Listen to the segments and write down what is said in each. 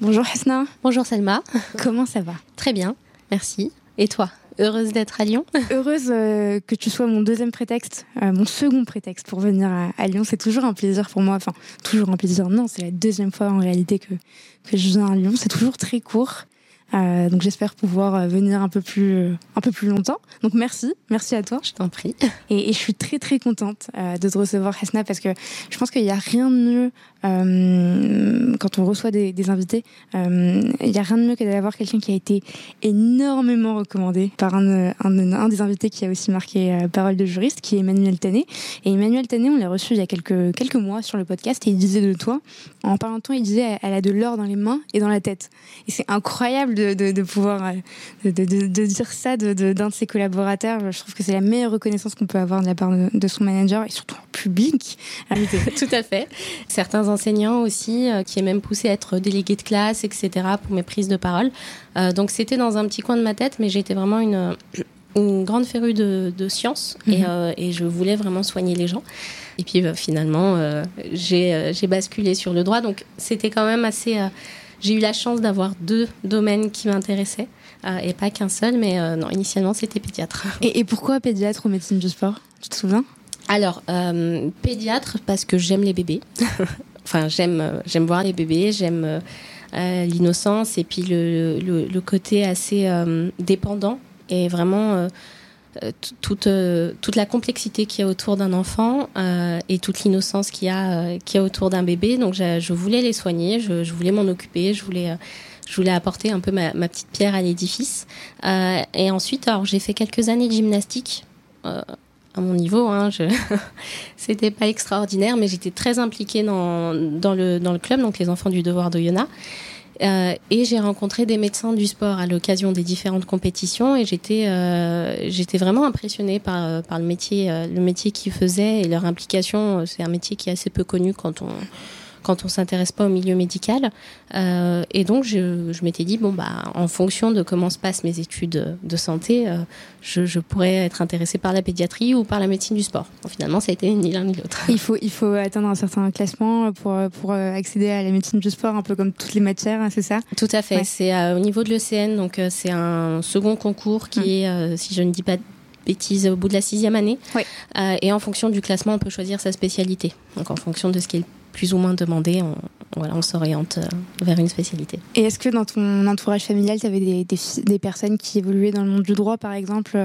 Bonjour Hasna. Bonjour Selma. Comment ça va? Très bien, merci. Et toi? Heureuse d'être à Lyon? Heureuse euh, que tu sois mon deuxième prétexte, euh, mon second prétexte pour venir à, Lyon. C'est toujours un plaisir pour moi. Enfin, toujours un plaisir. Non, c'est la deuxième fois en réalité que, que je viens à Lyon. C'est toujours très court. Euh, donc j'espère pouvoir euh, venir un peu plus euh, un peu plus longtemps. Donc merci, merci à toi. Je t'en prie. Et, et, je suis très très contente euh, de te recevoir Hasna parce que je pense qu'il n'y a rien de mieux euh, quand on reçoit des, des invités. il n'y a rien de mieux que d'avoir quelqu'un qui a été énormément recommandé par un, un, un, des invités qui a aussi marqué Parole de juriste, qui est Emmanuel Tané. Et Emmanuel Tané, on l'a reçu il y a quelques quelques mois sur le podcast et il disait de toi, en parlant de toi, il disait elle a de l'or dans les mains et dans la tête. Et c'est incroyable de, pouvoir euh, de, dire ça d'un de, ses collaborateurs. Je trouve que c'est la meilleure reconnaissance qu'on peut avoir de la part de, son manager et surtout en public. Tout à fait. Certains enseignants aussi euh, qui est même poussé à être délégué de classe, etc. pour mes prises de parole. Euh, donc c'était dans un petit coin de ma tête, mais j'étais vraiment une, une grande férue de, science et, mhm. et, je voulais vraiment soigner les gens. Et puis finalement, j'ai basculé sur le droit. Donc c'était quand même assez j'ai eu la chance d'avoir deux domaines qui m'intéressaient. Euh, et pas qu'un seul, mais euh, non, initialement c'était pédiatre. Et, pourquoi pédiatre ou médecine du sport? Tu te souviens? Alors, euh, pédiatre parce que j'aime les bébés. enfin, j'aime, j'aime voir les bébés, j'aime l'innocence et puis le, le, le côté assez dépendant et vraiment euh, toute, euh, toute la complexité qu'il y a autour d'un enfant euh, et toute l'innocence qu'il y, a, qu'il y a autour d'un bébé. Donc je, voulais les soigner, je, je voulais m'en occuper, je voulais, je voulais apporter un peu ma, ma petite pierre à l'édifice. et ensuite, alors j'ai fait quelques années de gymnastique. à mon niveau, hein, je... c'était pas extraordinaire, mais j'étais très impliquée dans, dans, le, dans le club, donc les enfants du devoir de Yona. Euh, et j'ai rencontré des médecins du sport à l'occasion des différentes compétitions et j'étais euh, j'étais vraiment impressionnée par euh, par le métier euh, le métier qu'ils faisaient et leur implication. C'est un métier qui est assez peu connu quand on quand on s'intéresse pas au milieu médical. Euh, et donc, je, je m'étais dit, bon, bah, en fonction de comment se passent mes études de santé, euh, je, je, pourrais être intéressée par la pédiatrie ou par la médecine du sport. finalement, ça a été ni l'un ni l'autre. Il faut, il faut atteindre un certain classement pour, pour accéder à la médecine du sport, un peu comme toutes les matières, hein, c'est ça? Tout à fait. C'est euh, au niveau de l'ECN, donc c'est un second concours qui hum. est, si je ne dis pas bêtises au bout de la sixième année. Oui. Euh, et en fonction du classement, on peut choisir sa spécialité. Donc en fonction de ce qui est plus ou moins demandé, on, voilà, on s'oriente euh, vers une spécialité. Et est-ce que dans ton entourage familial, tu avais des, des, personnes qui évoluaient dans le monde du droit, par exemple euh,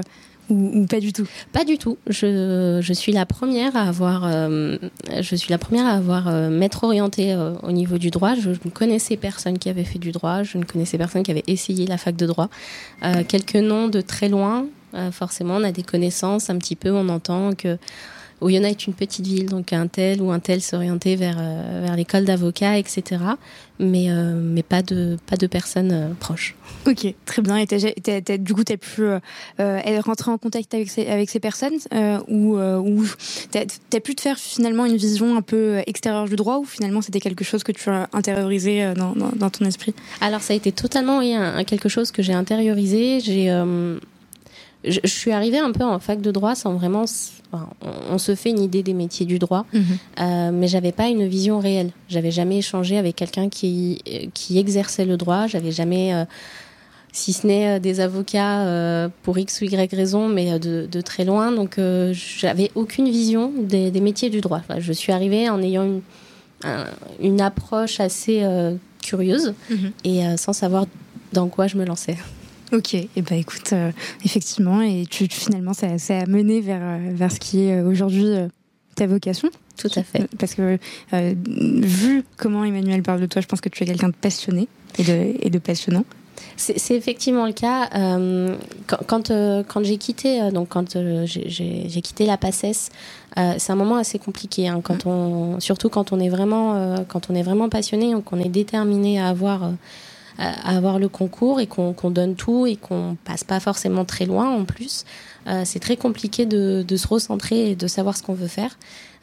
ou, pas du tout? Pas du tout. Je, je, suis la première à avoir, euh, je suis la première à avoir m'être orientée au niveau du droit. Je, ne connaissais personne qui avait fait du droit. Je ne connaissais personne qui avait essayé la fac de droit. quelques noms de très loin. forcément, on a des connaissances un petit peu. On entend que Oyonnax est une petite ville, donc un tel ou un tel s'orienter vers, vers l'école d'avocat, etc. Mais, mais pas, de, pas de personnes proches. Ok, très bien. Et du coup, tu as pu rentrer en contact avec ces, avec ces personnes ou, ou tu as, pu te faire finalement une vision un peu extérieure du droit ou finalement c'était quelque chose que tu as intériorisé dans, dans, ton esprit? Alors, ça a été totalement oui, un, quelque chose que j'ai intériorisé. J'ai je, suis arrivée un peu en fac de droit sans vraiment. on, se fait une idée des métiers du droit, mhm. euh, mais j'avais pas une vision réelle. J'avais jamais échangé avec quelqu'un qui, qui exerçait le droit. J'avais jamais. Euh, si ce n'est euh, des avocats pour X ou Y raison, mais de, très loin. Donc, j'avais aucune vision des, métiers du droit. je suis arrivée en ayant une, une approche assez curieuse mhm. et sans savoir dans quoi je me lançais. Ok, et eh ben écoute, euh, effectivement, et tu, finalement, ça, ça, a mené vers, euh, vers ce qui est euh, aujourd'hui ta vocation. Tout à fait. Parce que vu comment Emmanuel parle de toi, je pense que tu es quelqu'un de passionné et de, et de passionnant. C'est effectivement le cas. quand quand, j'ai quitté donc quand j'ai quitté la Passesse, c'est un moment assez compliqué. Hein, quand on, surtout quand on est vraiment quand on est vraiment passionné, qu'on est déterminé à avoir à avoir le concours et qu'on donne tout et qu'on passe pas forcément très loin en plus. Euh, c'est très compliqué de, de, se recentrer et de savoir ce qu'on veut faire.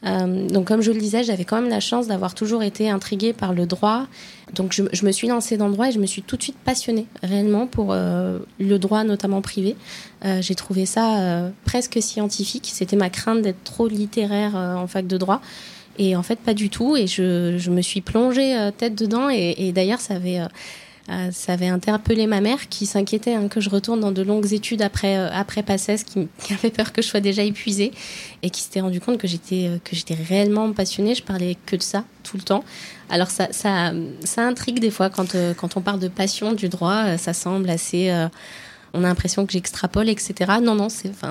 Euh, donc comme je le disais, j'avais quand même la chance d'avoir toujours été intriguée par le droit. Donc je, je, me suis lancée dans le droit et je me suis tout de suite passionnée réellement pour euh, le droit, notamment privé. Euh, j'ai trouvé ça euh, presque scientifique. C'était ma crainte d'être trop littéraire en fac de droit. Et en fait, pas du tout. Et je, je me suis plongée tête dedans. Et, et d'ailleurs, ça avait euh, ça avait interpellé ma mère qui s'inquiétait hein, que je retourne dans de longues études après euh, après Passès, qui, qui, avait peur que je sois déjà épuisée et qui s'était rendu compte que j'étais euh, que j'étais réellement passionnée. Je parlais que de ça tout le temps. Alors ça ça, ça intrigue des fois quand quand on parle de passion du droit, ça semble assez on a l'impression que j'extrapole, etc. Non, non, c'est, enfin,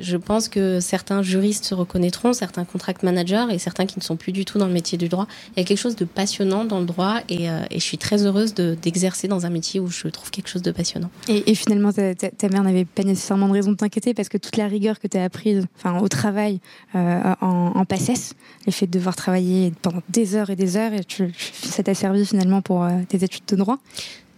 je pense que certains juristes se reconnaîtront, certains contract managers et certains qui ne sont plus du tout dans le métier du droit. Il y a quelque chose de passionnant dans le droit et, euh, et je suis très heureuse de, d'exercer dans un métier où je trouve quelque chose de passionnant. Et, et finalement, ta, ta, mère n'avait pas nécessairement de raison de t'inquiéter parce que toute la rigueur que tu as apprise enfin, au travail euh, en, en PACES, le fait de devoir travailler pendant des heures et des heures, et tu, ça t'a servi finalement pour euh, tes études de droit?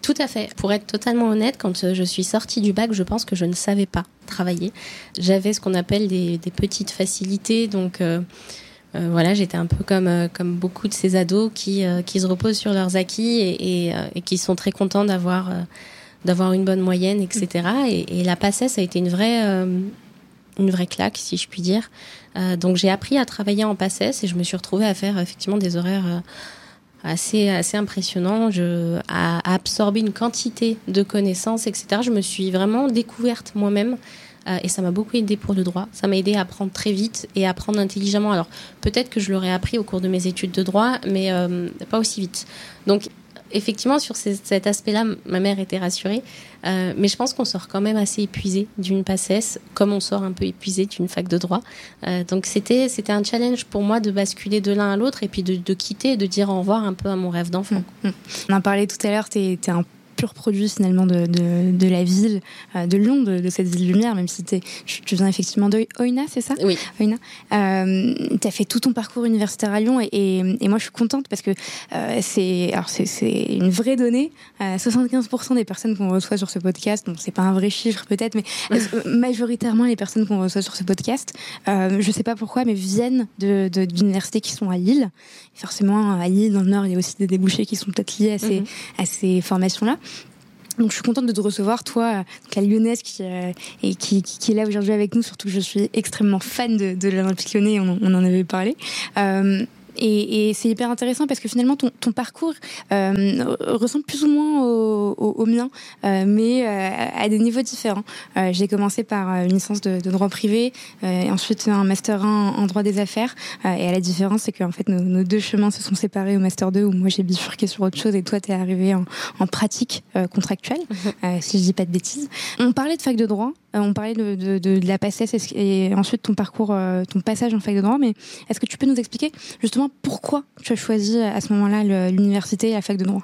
Tout à fait. Pour être totalement honnête, quand euh, je suis sortie du bac, je pense que je ne savais pas travailler. J'avais ce qu'on appelle des, petites facilités, donc euh, euh, voilà, j'étais un peu comme comme beaucoup de ces ados qui qui se reposent sur leurs acquis et, et, qui sont très contents d'avoir une bonne moyenne, etc. Et, et la passesse a été une vraie une vraie claque, si je puis dire. donc j'ai appris à travailler en passesse et je me suis retrouvée à faire effectivement des horaires assez, assez impressionnant. Je, à, absorber une quantité de connaissances, etc. Je me suis vraiment découverte moi-même. Euh, et ça m'a beaucoup aidé pour le droit. Ça m'a aidé à apprendre très vite et à apprendre intelligemment. Alors peut-être que je l'aurais appris au cours de mes études de droit, mais euh, pas aussi vite. Donc effectivement, sur cet aspect-là, ma mère était rassurée. Euh, mais je pense qu'on sort quand même assez épuisé d'une passesse, comme on sort un peu épuisé d'une fac de droit. Euh, donc c'était c'était un challenge pour moi de basculer de l'un à l'autre et puis de, quitter et de dire au revoir un peu à mon rêve d'enfant. Mmh, mmh. On en parlait tout à l'heure, tu produit finalement de, de, la ville euh, de Lyon, de, cette ville lumière, même si tu viens effectivement de Oina, c'est ça? Oui. Oina. Euh, tu as fait tout ton parcours universitaire à Lyon et, et, moi je suis contente parce que euh, c'est une vraie donnée. 75% des personnes qu'on reçoit sur ce podcast, bon c'est pas un vrai chiffre peut-être, mais majoritairement les personnes qu'on reçoit sur ce podcast, je sais pas pourquoi, mais viennent d'universités qui sont à Lille. forcément à Lille, dans le Nord, il y a aussi des débouchés qui sont peut-être liés à ces, mhm. à ces formations-là. Donc je suis contente de te recevoir, toi, la lyonnaise qui, euh, qui, est là aujourd'hui avec nous, surtout que je suis extrêmement fan de, de l'Olympique lyonnais, on, on en avait parlé. Euh, et, et c'est hyper intéressant parce que finalement ton, ton parcours euh, ressemble plus ou moins au, au, mien, euh, mais euh, à des niveaux différents. Euh, j'ai commencé par une licence de, de droit privé, et ensuite un master 1 en droit des affaires. et à la différence, c'est qu'en fait nos, nos, deux chemins se sont séparés au master 2 où moi j'ai bifurqué sur autre chose et toi t'es arrivé en, en pratique contractuelle, mhm. si je dis pas de bêtises. On parlait de fac de droit. On parlait de, la passesse et ensuite ton parcours, ton passage en fac de droit, mais est-ce que tu peux nous expliquer justement pourquoi tu as choisi à ce moment-là l'université et la fac de droit?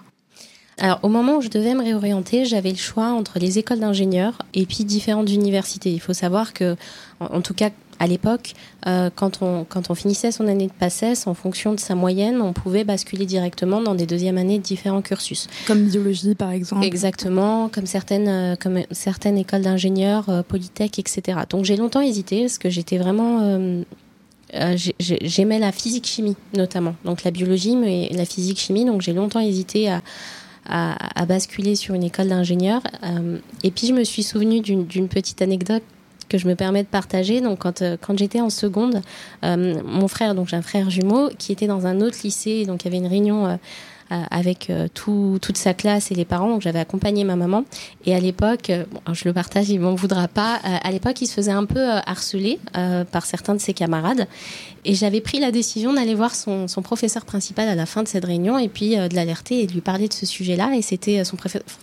Alors, au moment où je devais me réorienter, j'avais le choix entre les écoles d'ingénieurs et puis différentes universités. Il faut savoir que, en, tout cas, à l'époque, euh, quand, on, quand on finissait son année de PACES, en fonction de sa moyenne, on pouvait basculer directement dans des deuxièmes années de différents cursus. Comme biologie, par exemple. Exactement, comme certaines, euh, comme certaines écoles d'ingénieurs, euh, Polytech, etc. Donc j'ai longtemps hésité parce que j'étais vraiment... J'aimais la physique-chimie notamment, donc la biologie, mais la physique-chimie, donc j'ai longtemps hésité à, à, basculer sur une école d'ingénieur. Euh, et puis je me suis souvenue d'une petite anecdote que je me permets de partager. Donc, quand, euh, quand j'étais en seconde, euh, mon frère, donc j'ai un frère jumeau, qui était dans un autre lycée, donc il y avait une réunion euh, avec tout, toute sa classe et les parents. Donc j'avais accompagné ma maman. Et à l'époque, je le partage, il m'en voudra pas. à l'époque, il se faisait un peu harceler par certains de ses camarades. Et j'avais pris la décision d'aller voir son, son, professeur principal à la fin de cette réunion et puis de l'alerter et de lui parler de ce sujet-là. Et c'était son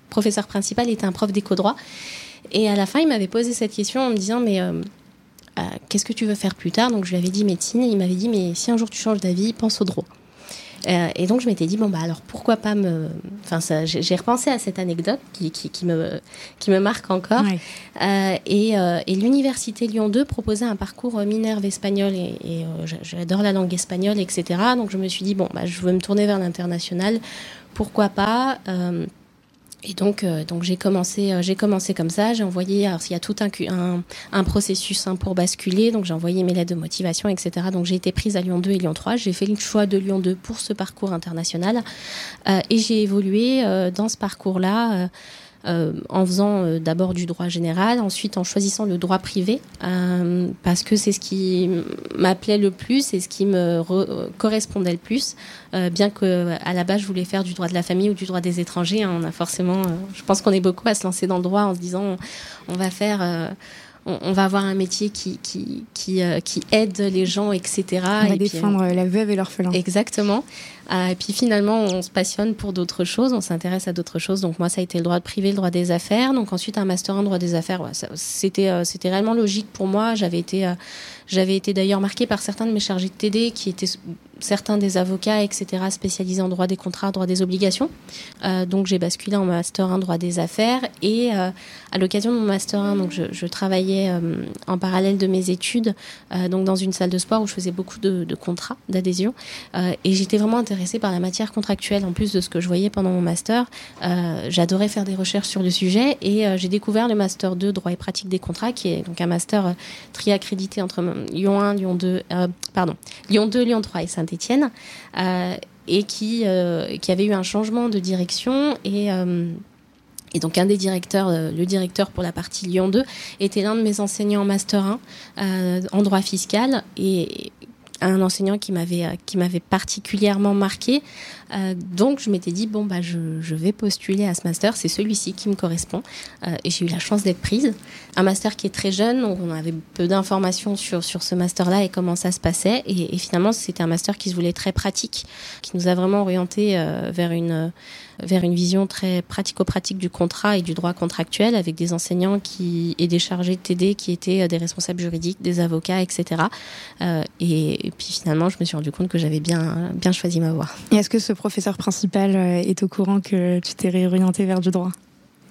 professeur principal était un prof d'éco-droit. Et à la fin, il m'avait posé cette question en me disant mais qu'est-ce que tu veux faire plus tard? Donc je lui avais dit médecine et il m'avait dit mais si un jour tu changes d'avis, pense au droit. Euh, et donc je m'étais dit bon bah alors pourquoi pas me, enfin j'ai repensé à cette anecdote qui, qui, me qui me marque encore. Euh, et, euh, et l'université Lyon 2 proposait un parcours Minerve espagnol et, et j'adore la langue espagnole etc. Donc je me suis dit bon bah je veux me tourner vers l'international, pourquoi pas? Et donc, euh, donc j'ai commencé, euh, j'ai commencé comme ça. J'ai envoyé, alors il y a tout un, un, un processus hein, pour basculer. Donc j'ai envoyé mes lettres de motivation, etc. Donc j'ai été prise à Lyon 2 et Lyon 3. J'ai fait le choix de Lyon 2 pour ce parcours international euh, et j'ai évolué dans ce parcours-là. Euh, en faisant euh, d'abord du droit général, ensuite en choisissant le droit privé, euh, parce que c'est ce qui m'appelait le plus et ce qui me correspondait le plus, bien que à la base je voulais faire du droit de la famille ou du droit des étrangers. Hein, on a forcément, je pense qu'on est beaucoup à se lancer dans le droit en se disant on, va faire on, va avoir un métier qui qui qui, qui aide les gens, etc. On va défendre la veuve et l'orphelin. Exactement. Euh, et puis finalement, on se passionne pour d'autres choses, on s'intéresse à d'autres choses. Donc moi, ça a été le droit de privé, le droit des affaires. Donc ensuite, un master en droit des affaires, ouais, c'était euh, c'était réellement logique pour moi. J'avais été euh, j'avais été d'ailleurs marquée par certains de mes chargés de TD qui étaient certains des avocats, etc., spécialisés en droit des contrats, droit des obligations. Euh, donc j'ai basculé en master 1 droit des affaires et euh, à l'occasion de mon master 1, donc je, travaillais euh, en parallèle de mes études, donc dans une salle de sport où je faisais beaucoup de, de contrats d'adhésion et j'étais vraiment intéressée par la matière contractuelle en plus de ce que je voyais pendant mon master. J'adorais faire des recherches sur le sujet et j'ai découvert le master 2 droit et pratique des contrats qui est donc un master tri-accrédité entre Lyon 1, Lyon 2, pardon, Lyon 2, Lyon 3 et saint Euh, et qui, euh, qui avait eu un changement de direction et euh, donc un des directeurs, le directeur pour la partie Lyon 2, était l'un de mes enseignants en master 1 en droit fiscal et un enseignant qui m'avait qui m'avait particulièrement marqué. donc je m'étais dit bon bah je, je, vais postuler à ce master, c'est celui-ci qui me correspond et j'ai eu la chance d'être prise un master qui est très jeune, donc on avait peu d'informations sur, sur ce master-là et comment ça se passait. Et, et finalement, c'était un master qui se voulait très pratique, qui nous a vraiment orienté euh, vers une vers une vision très pratico-pratique du contrat et du droit contractuel avec des enseignants qui et des chargés de TD qui étaient euh, des responsables juridiques, des avocats, etc. Euh, et, puis finalement, je me suis rendu compte que j'avais bien bien choisi ma voie. Est-ce que ce professeur principal euh, est au courant que tu t'es réorienté vers du droit?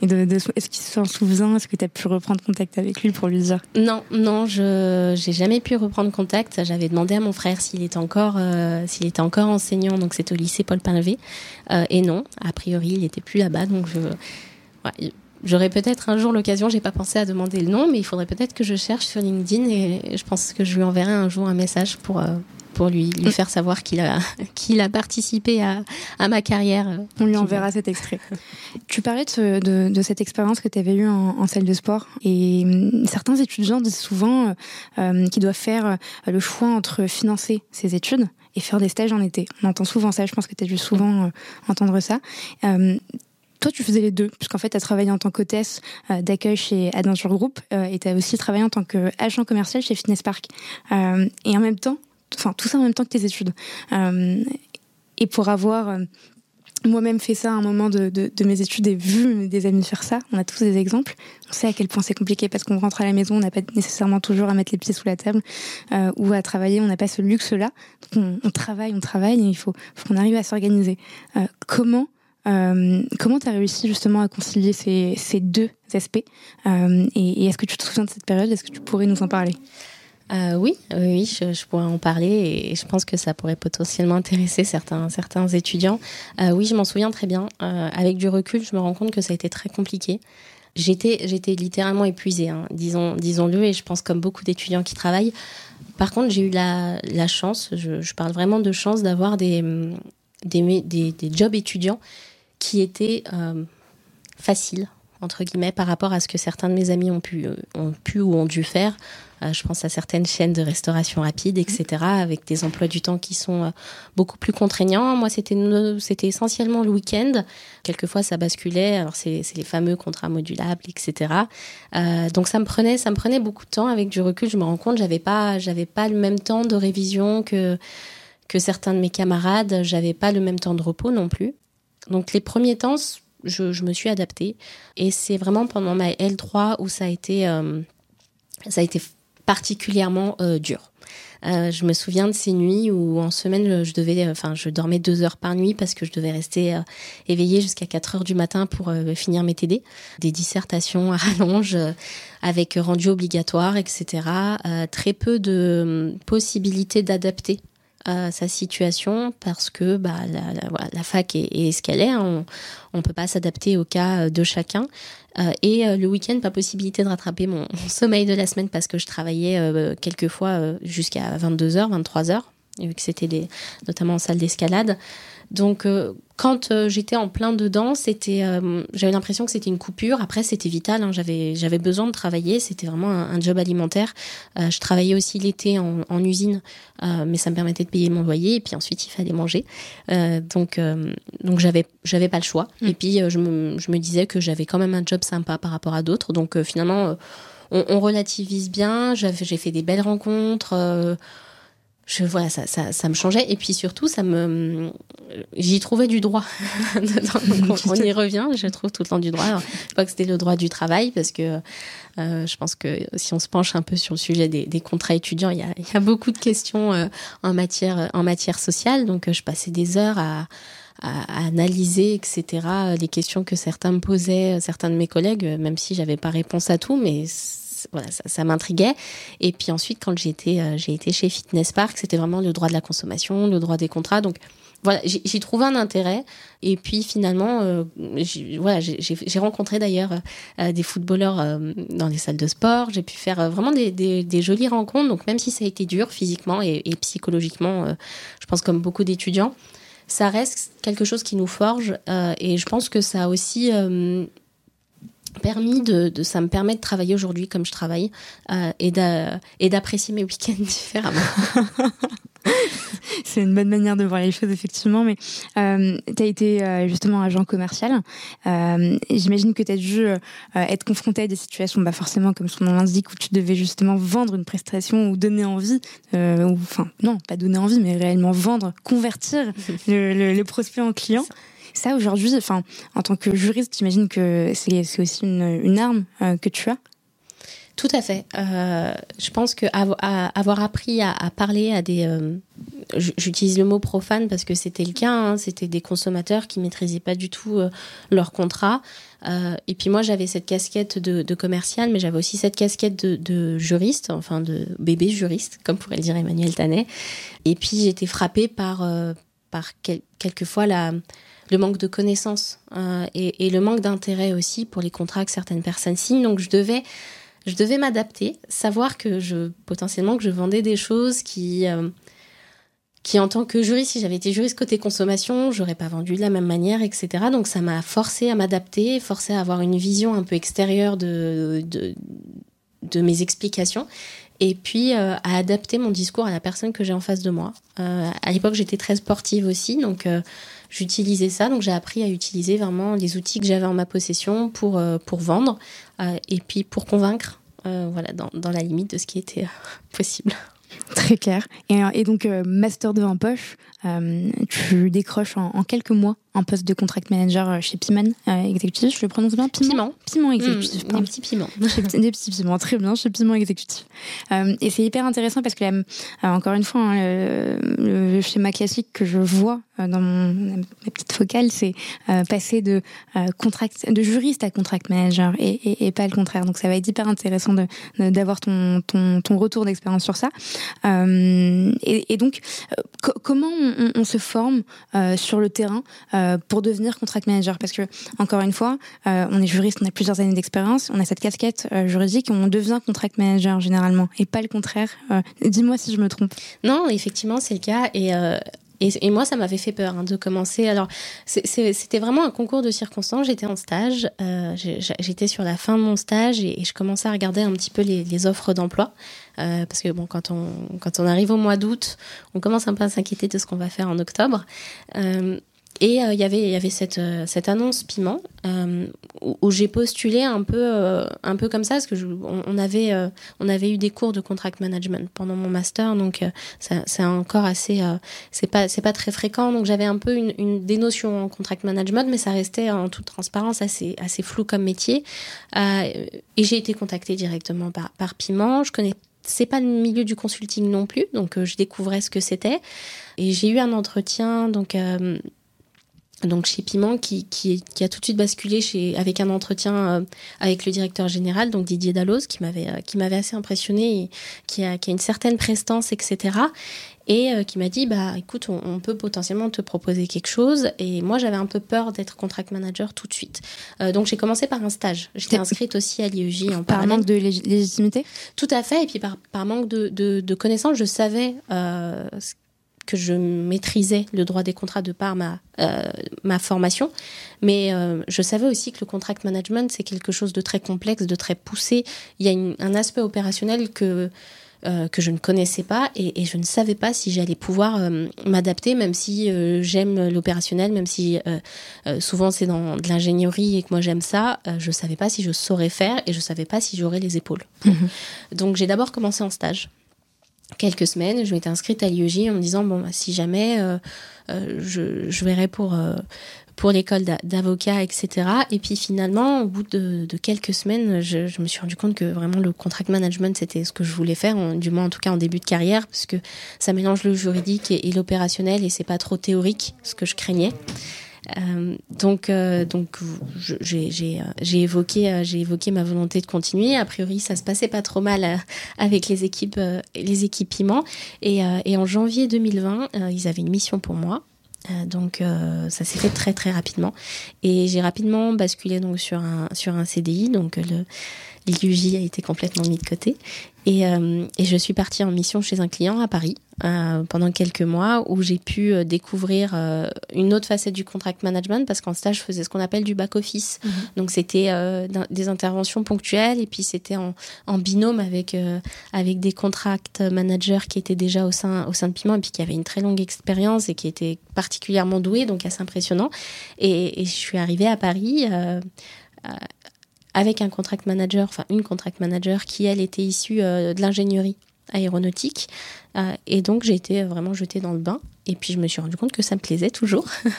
Est-ce qu'il s'en souvient Est-ce que tu as pu reprendre contact avec lui pour lui dire? Non, non, je n'ai jamais pu reprendre contact. J'avais demandé à mon frère s'il était encore euh, s'il était encore enseignant, donc c'est au lycée Paul Pinlevé, euh, et non, a priori il n'était plus là-bas, donc je J'aurais peut-être un jour l'occasion, j'ai pas pensé à demander le nom, mais il faudrait peut-être que je cherche sur LinkedIn et je pense que je lui enverrai un jour un message pour, euh, pour lui, lui faire savoir qu'il a, qu'il a participé à, à, ma carrière. On lui enverra cet extrait. tu parlais de, de, de cette expérience que tu avais eue en, en, salle de sport et hum, certains étudiants disent souvent euh, euh, qu'ils doivent faire euh, le choix entre financer ses études et faire des stages en été. On entend souvent ça, je pense que tu as dû souvent euh, entendre ça. Euh, toi, tu faisais les deux, puisqu'en fait, tu as travaillé en tant qu'hôtesse euh, d'accueil chez Adventure Group euh, et tu as aussi travaillé en tant qu'agent commercial chez Fitness Park. Euh, et en même temps, enfin, tout ça en même temps que tes études. Euh, et pour avoir euh, moi-même fait ça à un moment de, mes études et vu des amis faire ça, on a tous des exemples. On sait à quel point c'est compliqué parce qu'on rentre à la maison, on n'a pas nécessairement toujours à mettre les pieds sous la table euh, ou à travailler, on n'a pas ce luxe-là. On, on, travaille, on travaille et il faut, qu'on arrive à s'organiser. Euh, comment comment tu as réussi justement à concilier ces deux aspects Et, est-ce que tu te souviens de cette période? Est-ce que tu pourrais nous en parler? Oui, oui, je, pourrais en parler et je pense que ça pourrait potentiellement intéresser certains, certains étudiants. oui, je m'en souviens très bien. avec du recul, je me rends compte que ça a été très compliqué. J'étais, j'étais littéralement épuisée, hein, disons, disons-le, et je pense comme beaucoup d'étudiants qui travaillent. Par contre, j'ai eu la, chance, je, parle vraiment de chance d'avoir des, des, jobs étudiants qui étaient euh, faciles, entre guillemets, par rapport à ce que certains de mes amis ont pu, euh, ont pu ou ont dû faire. Euh, je pense à certaines chaînes de restauration rapide, etc., avec des emplois du temps qui sont euh, beaucoup plus contraignants. Moi, c'était essentiellement le week-end. Quelquefois, ça basculait. Alors, c'est les fameux contrats modulables, etc. Donc, ça me prenait, ça me prenait beaucoup de temps. Avec du recul, je me rends compte, j'avais pas, j'avais pas le même temps de révision que que certains de mes camarades. J'avais pas le même temps de repos non plus. Donc, les premiers temps, je, me suis adaptée. Et c'est vraiment pendant ma L3 où ça a été, ça a été particulièrement euh, dur. Euh, je me souviens de ces nuits où en semaine je devais, enfin je dormais deux heures par nuit parce que je devais rester euh, éveillée jusqu'à 4 heures du matin pour finir mes TD, des dissertations à rallonge avec rendu obligatoire, etc. très peu de possibilités d'adapter sa situation parce que bah, la, fac est, ce qu'elle est. Hein. On ne peut pas s'adapter au cas de chacun. Euh, et euh, le week-end, pas possibilité de rattraper mon, sommeil de la semaine parce que je travaillais euh, quelquefois jusqu'à 22h, 23h, vu que c'était notamment en salle d'escalade. Donc, euh, quand euh, j'étais en plein dedans, c'était, euh, j'avais l'impression que c'était une coupure. Après, c'était vital. Hein. j'avais, j'avais besoin de travailler. C'était vraiment un, job alimentaire. je travaillais aussi l'été en, en usine, mais ça me permettait de payer mon loyer. Et puis ensuite, il fallait manger. donc, donc j'avais, j'avais pas le choix. Mm. Et puis, je me, je me disais que j'avais quand même un job sympa par rapport à d'autres. Donc, finalement, on, on, relativise bien. J'ai fait des belles rencontres je voilà ça, ça, ça, me changeait. Et puis surtout ça me j'y trouvais du droit. On, y revient je trouve tout le temps du droit. Alors, je crois que c'était le droit du travail parce que euh, je pense que si on se penche un peu sur le sujet des, contrats étudiants il y a, beaucoup de questions euh, en matière en matière sociale. Donc euh, je passais des heures à à, analyser, etc., les questions que certains me posaient, certains de mes collègues, même si j'avais pas réponse à tout, mais voilà, ça, m'intriguait. Et puis ensuite, quand j'ai été, euh, j'ai été chez Fitness Park, c'était vraiment le droit de la consommation, le droit des contrats. Donc voilà, j'y trouvé un intérêt. Et puis finalement, euh, voilà, j'ai rencontré d'ailleurs euh, des footballeurs dans les salles de sport. J'ai pu faire vraiment des, des, jolies rencontres. Donc même si ça a été dur physiquement et, et psychologiquement, je pense comme beaucoup d'étudiants, ça reste quelque chose qui nous forge. et je pense que ça a aussi permis de, de, ça me permet de travailler aujourd'hui comme je travaille euh, et d'apprécier mes week-ends différemment. c'est une bonne manière de voir les choses effectivement mais euh, tu as été euh, justement agent commercial. Euh, j'imagine que tu as dû être confronté à des situations bah forcément comme son nom l'indique où tu devais justement vendre une prestation ou donner envie ou enfin non pas donner envie mais réellement vendre convertir le, le, le prospect en client ça, aujourd'hui, enfin, en tant que juriste, j'imagine que c'est aussi une, arme euh, que tu as. Tout à fait. Euh, je pense que avoir appris à, parler à des, euh, j'utilise le mot profane parce que c'était le cas, hein, c'était des consommateurs qui maîtrisaient pas du tout leur contrat. Et puis moi, j'avais cette casquette de, de commercial, mais j'avais aussi cette casquette de, de, juriste, enfin de bébé juriste, comme pourrait le dire Emmanuel Tanet. Et puis j'étais frappée par, par quelquefois la le manque de connaissances euh, et, le manque d'intérêt aussi pour les contrats que certaines personnes signent. Donc je devais, je devais m'adapter, savoir que je potentiellement que je vendais des choses qui, euh, qui en tant que juriste, si j'avais été juriste côté consommation, j'aurais pas vendu de la même manière, etc. Donc ça m'a forcé à m'adapter, forcé à avoir une vision un peu extérieure de, de, mes explications et puis euh, à adapter mon discours à la personne que j'ai en face de moi. À l'époque, j'étais très sportive aussi, donc j'utilisais ça. Donc j'ai appris à utiliser vraiment les outils que j'avais en ma possession pour, euh, pour vendre euh, et puis pour convaincre, euh, voilà, dans, dans, la limite de ce qui était possible. Très clair. Et, donc, Master 2 en poche, tu décroches en quelques mois un poste de contract manager chez Piman Executive. Je le prononce bien Piment. Piment, Executive. Mmh, des petits piments. des petits piments, très bien, chez Piment Executive. et c'est hyper intéressant parce que, encore une fois, hein, le, schéma classique que je vois dans mon, ma petite focale, c'est passer de, contract, de juriste à contract manager et, et, pas le contraire. Donc ça va être hyper intéressant d'avoir ton, ton, ton, retour d'expérience sur ça. et, et, donc, comment on, on, se forme sur le terrain euh, pour devenir contract manager Parce que, encore une fois, euh, on est juriste, on a plusieurs années d'expérience, on a cette casquette euh, juridique, on devient contract manager généralement, et pas le contraire. Dis-moi si je me trompe. Non, effectivement, c'est le cas. Et et, moi, ça m'avait fait peur hein, de commencer. Alors, c'était vraiment un concours de circonstances. J'étais en stage, euh, j'étais sur la fin de mon stage et, je commençais à regarder un petit peu les, offres d'emploi. Euh, parce que bon, quand on, quand on arrive au mois d'août, on commence un peu à s'inquiéter de ce qu'on va faire en octobre. Euh, et euh, il y avait, y avait cette, euh, cette annonce Piment euh, où, j'ai postulé un peu, un peu comme ça, parce que on, avait, on avait eu des cours de contract management pendant mon master, donc c'est encore assez, c'est pas, pas très fréquent, donc j'avais un peu une, des notions en contract management, mais ça restait en toute transparence assez, assez flou comme métier. et j'ai été contactée directement par, par Piment. Je connais c'est pas le milieu du consulting non plus, donc je découvrais ce que c'était. Et j'ai eu un entretien donc donc chez Piment, qui, qui, qui, a tout de suite basculé chez, avec un entretien euh, avec le directeur général, donc Didier Dalloz, qui m'avait euh, qui m'avait assez impressionné, et qui a, qui a une certaine prestance, etc. Et euh, qui m'a dit, bah écoute, on, peut potentiellement te proposer quelque chose. Et moi, j'avais un peu peur d'être contract manager tout de suite. donc j'ai commencé par un stage. J'étais inscrite aussi à l'IEJ en Par manque de légitimité? Tout à fait. Et puis par, par manque de, de, de connaissances, je savais que je maîtrisais le droit des contrats de par ma, euh, ma formation. Mais euh, je savais aussi que le contract management, c'est quelque chose de très complexe, de très poussé. Il y a un aspect opérationnel que, euh, que je ne connaissais pas et, je ne savais pas si j'allais pouvoir m'adapter, même si j'aime l'opérationnel, même si souvent c'est dans de l'ingénierie et que moi j'aime ça, je ne savais pas si je saurais faire et je ne savais pas si j'aurais les épaules. Mhm. Donc j'ai d'abord commencé en stage quelques semaines, je m'étais inscrite à l'IEJ en me disant bon bah, si jamais euh, euh, je, je, verrai pour euh, pour l'école d'avocat etc et puis finalement au bout de, quelques semaines je, me suis rendu compte que vraiment le contract management c'était ce que je voulais faire du moins en tout cas en début de carrière parce que ça mélange le juridique et, et l'opérationnel et c'est pas trop théorique ce que je craignais euh, donc, euh, donc j'ai évoqué, j'ai évoqué ma volonté de continuer. A priori, ça se passait pas trop mal euh, avec les équipes, les équipements. Et, et, en janvier 2020, ils avaient une mission pour moi. donc ça s'est fait très très rapidement et j'ai rapidement basculé donc sur un sur un CDI donc le l'IUJ a été complètement mis de côté. Et, euh, et, je suis partie en mission chez un client à Paris euh, pendant quelques mois où j'ai pu euh, découvrir une autre facette du contract management parce qu'en stage je faisais ce qu'on appelle du back office. Mhm. Donc c'était des interventions ponctuelles et puis c'était en, en, binôme avec avec des contract managers qui étaient déjà au sein au sein de Piment et puis qui avaient une très longue expérience et qui étaient particulièrement doués donc assez impressionnant. Et, et je suis arrivée à Paris avec un contract manager, enfin une contract manager qui, elle, était issue euh, de l'ingénierie aéronautique. Euh, et donc, j'ai été vraiment jetée dans le bain. Et puis, je me suis rendu compte que ça me plaisait toujours.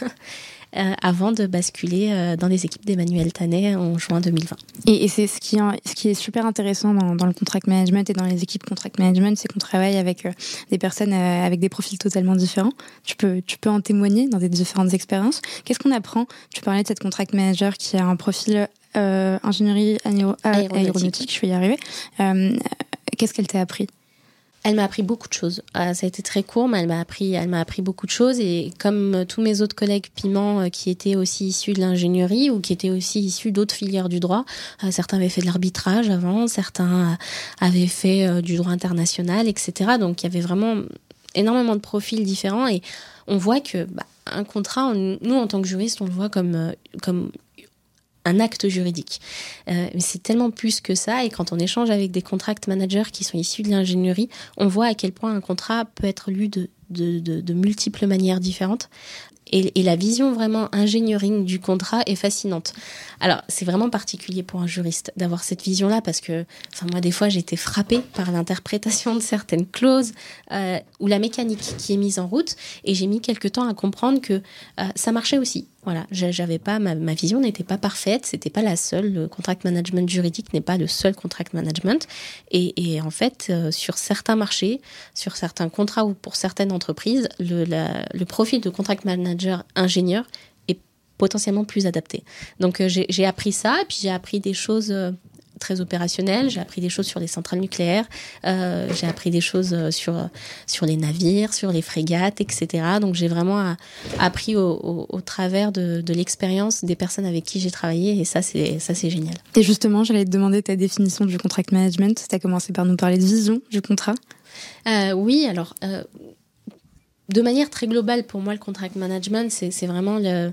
Euh, avant de basculer dans les équipes d'Emmanuel Tanet en juin 2020. Et, c'est ce qui, est super intéressant dans, le contract management et dans les équipes contract management, c'est qu'on travaille avec des personnes avec des profils totalement différents. Tu peux, tu peux en témoigner dans des différentes expériences. Qu'est-ce qu'on apprend? Tu parlais de cette contract manager qui a un profil euh, ingénierie aéronautique. je vais y arriver. Euh, qu'est-ce qu'elle t'a appris? Elle m'a appris beaucoup de choses. Euh, ça a été très court, mais elle m'a appris, elle m'a appris beaucoup de choses. Et comme tous mes autres collègues piment qui étaient aussi issus de l'ingénierie ou qui étaient aussi issus d'autres filières du droit, certains avaient fait de l'arbitrage avant, certains avaient fait du droit international, etc. Donc il y avait vraiment énormément de profils différents et on voit que bah, un contrat, nous en tant que juristes, on le voit comme comme un acte juridique. Euh, mais c'est tellement plus que ça. Et quand on échange avec des contract managers qui sont issus de l'ingénierie, on voit à quel point un contrat peut être lu de, multiples manières différentes. Et, la vision vraiment ingénierie du contrat est fascinante. Alors, c'est vraiment particulier pour un juriste d'avoir cette vision-là parce que, enfin, moi, des fois, j'ai été frappée par l'interprétation de certaines clauses euh, ou la mécanique qui est mise en route. Et j'ai mis quelque temps à comprendre que euh, ça marchait aussi Voilà, j'avais pas ma, ma vision n'était pas parfaite, c'était pas la seule. Le contract management juridique n'est pas le seul contract management. Et, en fait, euh, sur certains marchés, sur certains contrats ou pour certaines entreprises, le, le profil de contract manager ingénieur est potentiellement plus adapté. Donc euh, j'ai appris ça, et puis j'ai appris des choses euh, très opérationnel. J'ai appris des choses sur les centrales nucléaires, euh, j'ai appris des choses euh, sur, sur les navires, sur les frégates, etc. Donc j'ai vraiment appris au, au, au, travers de, de l'expérience des personnes avec qui j'ai travaillé et ça c'est ça c'est génial. Et justement, j'allais te demander ta définition du contract management. Tu as commencé par nous parler de vision du contrat. Euh, oui, alors euh, de manière très globale pour moi le contract management c'est vraiment le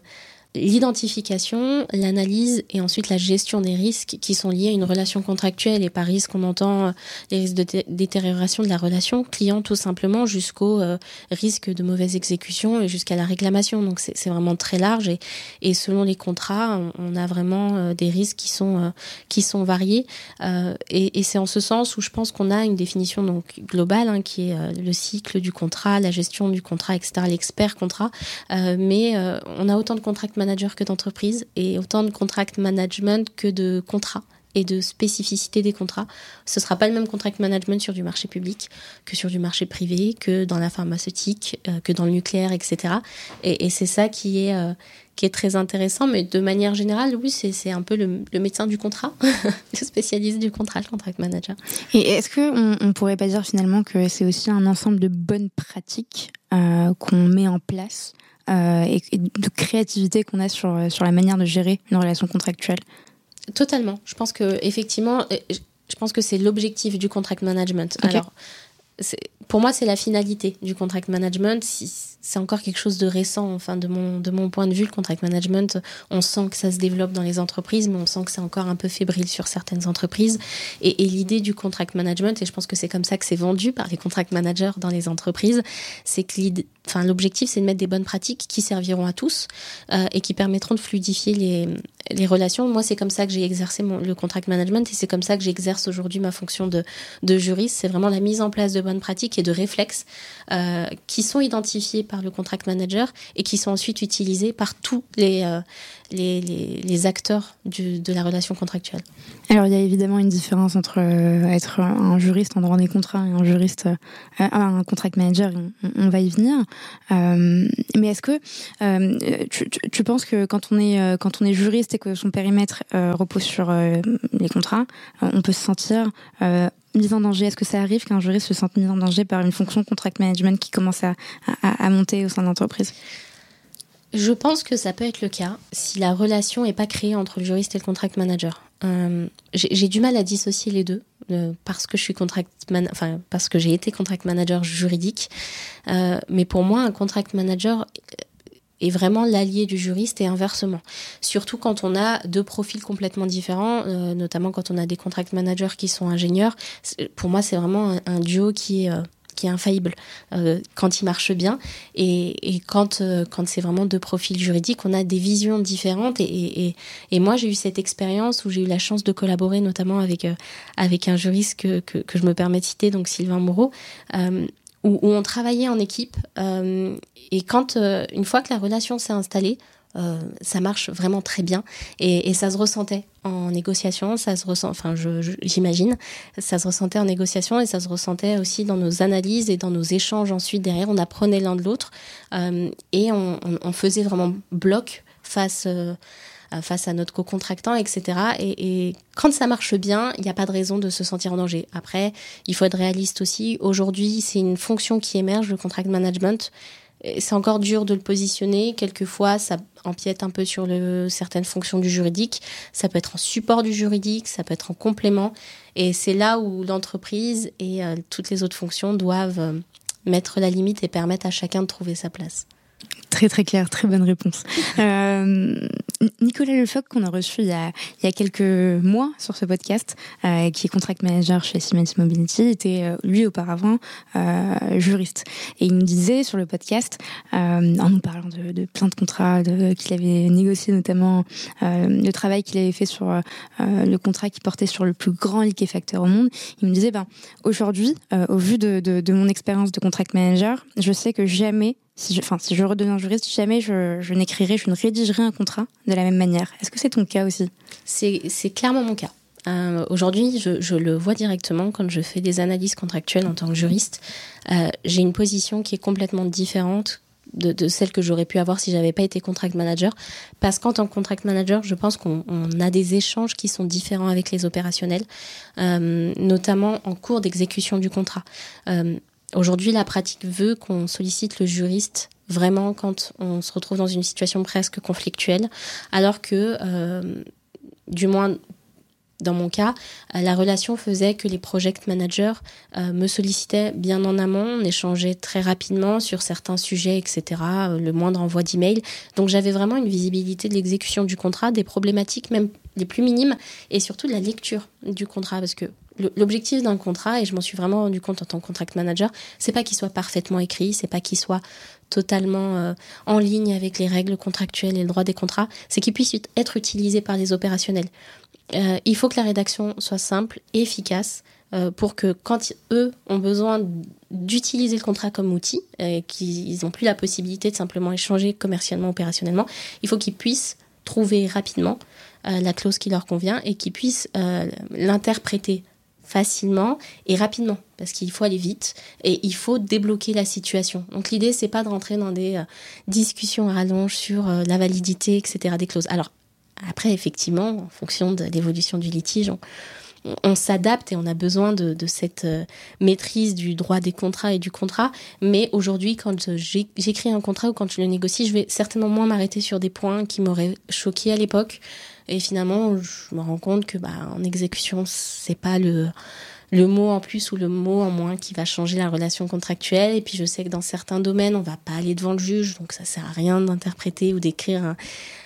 l'identification, l'analyse et ensuite la gestion des risques qui sont liés à une relation contractuelle. Et par risque, on entend euh, les risques de détérioration de la relation client tout simplement jusqu'au euh, risque de mauvaise exécution et jusqu'à la réclamation. Donc c'est vraiment très large et, et selon les contrats, on, a vraiment euh, des risques qui sont, qui sont variés. Et, c'est en ce sens où je pense qu'on a une définition donc globale hein, qui est le cycle du contrat, la gestion du contrat, etc., l'expert contrat. mais on a autant de contrats que d'entreprise et autant de contract management que de contrats et de spécificité des contrats. Ce sera pas le même contract management sur du marché public que sur du marché privé, que dans la pharmaceutique, euh, que dans le nucléaire, etc. Et, c'est ça qui est euh, qui est très intéressant, mais de manière générale, oui, c'est un peu le, le, médecin du contrat, le spécialiste du contrat, le contract manager. Et est-ce qu'on on pourrait pas dire finalement que c'est aussi un ensemble de bonnes pratiques euh, qu'on met en place euh, et, et, de créativité qu'on a sur, sur la manière de gérer une relation contractuelle Totalement. Je pense que effectivement, je pense que c'est l'objectif du contract management. Okay. Alors, pour moi, c'est la finalité du contract management. C'est encore quelque chose de récent, enfin, de mon, point de vue, le contract management, on sent que ça se développe dans les entreprises, mais on sent que c'est encore un peu fébrile sur certaines entreprises. Et, l'idée du contract management, et je pense que c'est comme ça que c'est vendu par les contract managers dans les entreprises, c'est que l'objectif, c'est de mettre des bonnes pratiques qui serviront à tous euh, et qui permettront de fluidifier les, relations. Moi, c'est comme ça que j'ai exercé le contract management et c'est comme ça que j'exerce aujourd'hui ma fonction de, de juriste. C'est vraiment la mise en place de bonnes pratiques et de réflexes euh, qui sont identifiés par le contract manager et qui sont ensuite utilisés par tous les, euh, les, acteurs de la relation contractuelle. Alors il y a évidemment une différence entre euh, être un juriste en droit des contrats et un juriste, euh, un contract manager, on, va y venir. Euh, mais est-ce que euh, tu, penses que quand on est, juriste et que son périmètre repose sur les contrats, on peut se sentir mise en danger? Est-ce que ça arrive qu'un juriste se sente mis en danger par une fonction contract management qui commence à, à monter au sein de l'entreprise? Je pense que ça peut être le cas si la relation n'est pas créée entre le juriste et le contract manager. Euh, j'ai du mal à dissocier les deux euh, parce que je suis contract enfin parce que j'ai été contract manager juridique. Euh, mais pour moi, un contract manager est vraiment l'allié du juriste et inversement. Surtout quand on a deux profils complètement différents, notamment quand on a des contract managers qui sont ingénieurs. Pour moi, c'est vraiment un, un, duo qui est qui est infaillible euh, quand il marche bien. Et, et quand euh, quand c'est vraiment deux profils juridiques on a des visions différentes. Et, et, et moi j'ai eu cette expérience où j'ai eu la chance de collaborer notamment avec euh, avec un juriste que, que, je me permets de citer donc Sylvain Moreau où, où on travaillait en équipe et quand une fois que la relation s'est installée euh, ça marche vraiment très bien et, ça se ressentait en négociation, ça se ressent, enfin j'imagine, ça se ressentait en négociation et ça se ressentait aussi dans nos analyses et dans nos échanges ensuite derrière. On apprenait l'un de l'autre euh, et on, faisait vraiment bloc face. Euh, face à notre co-contractant, etc. Et, et quand ça marche bien, il n'y a pas de raison de se sentir en danger. Après, il faut être réaliste aussi. Aujourd'hui, c'est une fonction qui émerge, le contract management c'est encore dur de le positionner. Quelquefois, ça empiète un peu sur certaines fonctions du juridique. Ça peut être en support du juridique, ça peut être en complément. Et c'est là où l'entreprise et euh, toutes les autres fonctions doivent euh, mettre la limite et permettre à chacun de trouver sa place. Très très clair, très bonne réponse. Euh, Nicolas Lefoc, qu'on a reçu il y a, il y a quelques mois sur ce podcast, euh, qui est contract manager chez Siemens Mobility, était euh, lui auparavant euh, juriste. Et il nous disait sur le podcast, euh, en nous parlant de, de plein de contrats qu'il avait négociés, notamment euh, le travail qu'il avait fait sur euh, le contrat qui portait sur le plus grand liquéfacteur au monde, il me disait, ben, aujourd'hui, au vu de, de, de mon expérience de contract manager, je sais que jamais si je, redeviens juriste, jamais je, n'écrirai, je ne rédigerai un contrat de la même manière. Est-ce que c'est ton cas aussi? C'est clairement mon cas. Euh, Aujourd'hui, je, le vois directement quand je fais des analyses contractuelles en tant que juriste. Euh, J'ai une position qui est complètement différente de, de celle que j'aurais pu avoir si j'avais pas été contract manager. Parce qu'en tant que contract manager, je pense qu'on a des échanges qui sont différents avec les opérationnels, euh, notamment en cours d'exécution du contrat. Aujourd'hui, la pratique veut qu'on sollicite le juriste vraiment quand on se retrouve dans une situation presque conflictuelle, alors que, euh, du moins dans mon cas, la relation faisait que les project managers euh, me sollicitaient bien en amont, on échangeait très rapidement sur certains sujets, etc., euh, le moindre envoi d'email. Donc j'avais vraiment une visibilité de l'exécution du contrat, des problématiques même les plus minimes, et surtout de la lecture du contrat, l'objectif d'un contrat, et je m'en suis vraiment rendu compte en tant que contract manager, c'est pas qu'il soit parfaitement écrit, c'est pas qu'il soit totalement euh, en ligne avec les règles contractuelles et le droit des contrats, c'est qu'il puisse être utilisé par les opérationnels. Euh, il faut que la rédaction soit simple et efficace euh, pour que quand eux ont besoin d'utiliser le contrat comme outil, qu'ils n'ont plus la possibilité de simplement échanger commercialement, opérationnellement, il faut qu'ils puissent trouver rapidement la clause qui leur convient et qu'ils puissent l'interpréter facilement et rapidement parce qu'il faut aller vite et il faut débloquer la situation. Donc l'idée c'est pas de rentrer dans des euh, discussions à rallonge sur euh, la validité etc des clauses. Alors après, effectivement, en fonction de l'évolution du litige, on, s'adapte et on a besoin de, de cette euh, maîtrise du droit des contrats et du contrat. Mais aujourd'hui, quand j'écris un contrat ou quand je le négocie, je vais certainement moins m'arrêter sur des points qui m'auraient choqué à l'époque. Et finalement, je me rends compte que bah, en exécution, c'est pas le le mot en plus ou le mot en moins qui va changer la relation contractuelle. Et puis je sais que dans certains domaines, on va pas aller devant le juge, donc ça sert à rien d'interpréter ou d'écrire un,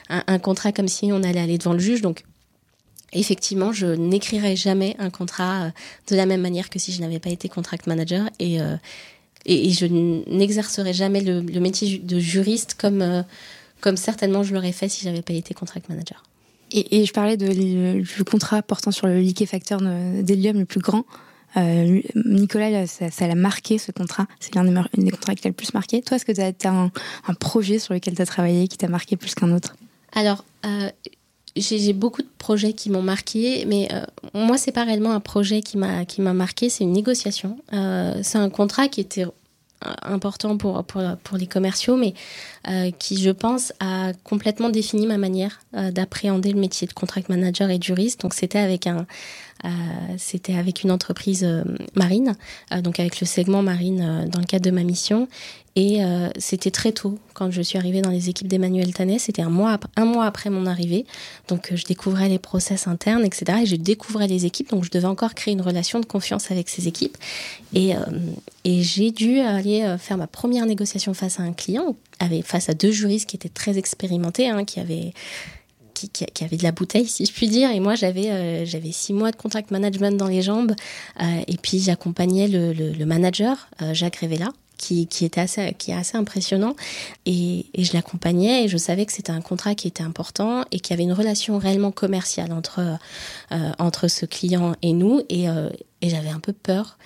un, contrat comme si on allait aller devant le juge. Donc effectivement, je n'écrirai jamais un contrat euh, de la même manière que si je n'avais pas été contract manager et, euh, et, je n'exercerai jamais le, le, métier de juriste comme, euh, comme certainement je l'aurais fait si j'avais pas été contract manager. Et, je parlais du contrat portant sur le liquéfacteur d'hélium le plus grand. Euh, Nicolas, ça l'a marqué ce contrat. C'est l'un des, des, contrats qui t'a le plus marqué. Toi, est-ce que tu as, un, projet sur lequel tu as travaillé qui t'a marqué plus qu'un autre? Alors, euh, j'ai beaucoup de projets qui m'ont marqué, mais euh, moi, c'est pas réellement un projet qui m'a marqué, c'est une négociation. Euh, c'est un contrat qui était important pour, pour, les commerciaux, mais euh, qui, je pense, a complètement défini ma manière euh, d'appréhender le métier de contract manager et juriste. Donc, c'était avec un, euh, c'était avec une entreprise euh, marine, euh, donc avec le segment marine dans le cadre de ma mission. Et c'était très tôt quand je suis arrivée dans les équipes d'Emmanuel Tanet. C'était un mois, après mon arrivée. Donc je découvrais les process internes, etc. Et je découvrais les équipes. Donc je devais encore créer une relation de confiance avec ces équipes. Et, et j'ai dû aller faire ma première négociation face à un client, avec, face à deux juristes qui étaient très expérimentés, hein, qui avaient qui, avait de la bouteille, si je puis dire. Et moi, j'avais euh, six mois de contract management dans les jambes. Euh, et puis, j'accompagnais le, le, manager, euh, Jacques Révéla, qui, qui était assez, qui est assez impressionnant. Et, et je l'accompagnais et je savais que c'était un contrat qui était important et qu'il y avait une relation réellement commerciale entre, entre ce client et nous. Et, et j'avais un peu peur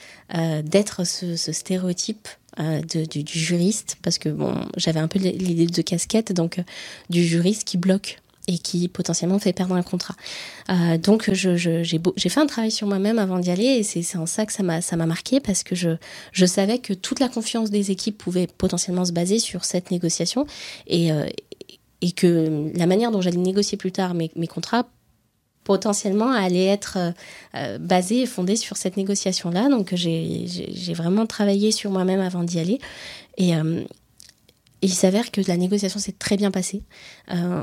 d'être ce, stéréotype du, juriste parce que bon, j'avais un peu l'idée de casquette, donc du juriste qui bloque et qui potentiellement fait perdre un contrat. Euh, donc j'ai fait un travail sur moi-même avant d'y aller et c'est en ça que ça m'a marqué parce que je savais que toute la confiance des équipes pouvait potentiellement se baser sur cette négociation et euh, que la manière dont j'allais négocier plus tard mes, contrats potentiellement allait être euh, basée et fondée sur cette négociation là donc j'ai vraiment travaillé sur moi-même avant d'y aller et euh, il s'avère que la négociation s'est très bien passée. Euh,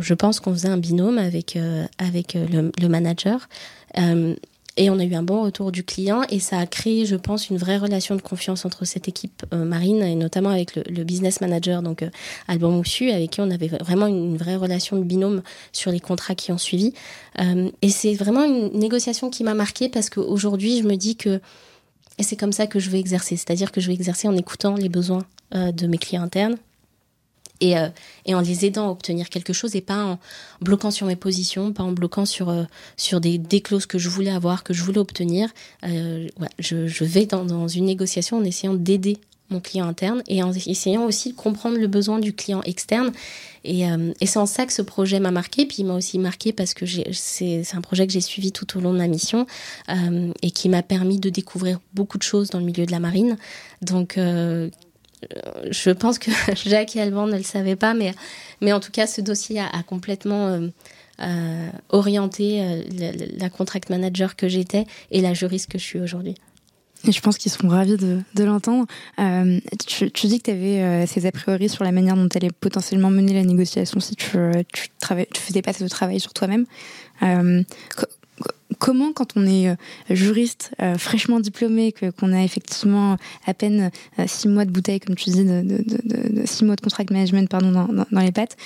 je pense qu'on faisait un binôme avec, euh, avec le, le manager. Euh, et on a eu un bon retour du client et ça a créé, je pense, une vraie relation de confiance entre cette équipe euh, marine et notamment avec le, le business manager, donc euh, Alban Moussu, avec qui on avait vraiment une, vraie relation de binôme sur les contrats qui ont suivi. Euh, et c'est vraiment une négociation qui m'a marqué parce qu'aujourd'hui, je me dis que et c'est comme ça que je vais exercer, c'est-à-dire que je vais exercer en écoutant les besoins euh, de mes clients internes et, euh, et en les aidant à obtenir quelque chose et pas en bloquant sur mes positions, pas en bloquant sur, euh, sur des, clauses que je voulais avoir, que je voulais obtenir. Je, vais dans une négociation en essayant d'aider mon client interne et en essayant aussi de comprendre le besoin du client externe. Et, euh, et c'est en ça que ce projet m'a marqué. Puis il m'a aussi marqué parce que c'est un projet que j'ai suivi tout au long de ma mission euh, et qui m'a permis de découvrir beaucoup de choses dans le milieu de la marine. Donc euh, je pense que Jacques et Alban ne le savaient pas, mais, mais en tout cas, ce dossier a, complètement la, la, contract manager que j'étais et la juriste que je suis aujourd'hui. Et je pense qu'ils seront ravis de, l'entendre. Euh, tu, dis que tu avais euh, ces a priori sur la manière dont tu allais potentiellement mener la négociation si tu, tu faisais pas ce travail sur toi-même. Euh, comment, quand on est euh, juriste euh, fraîchement diplômé, qu'on a effectivement à peine six mois de bouteille, comme tu dis, de, de, de, six mois de contract management pardon, dans les pattes,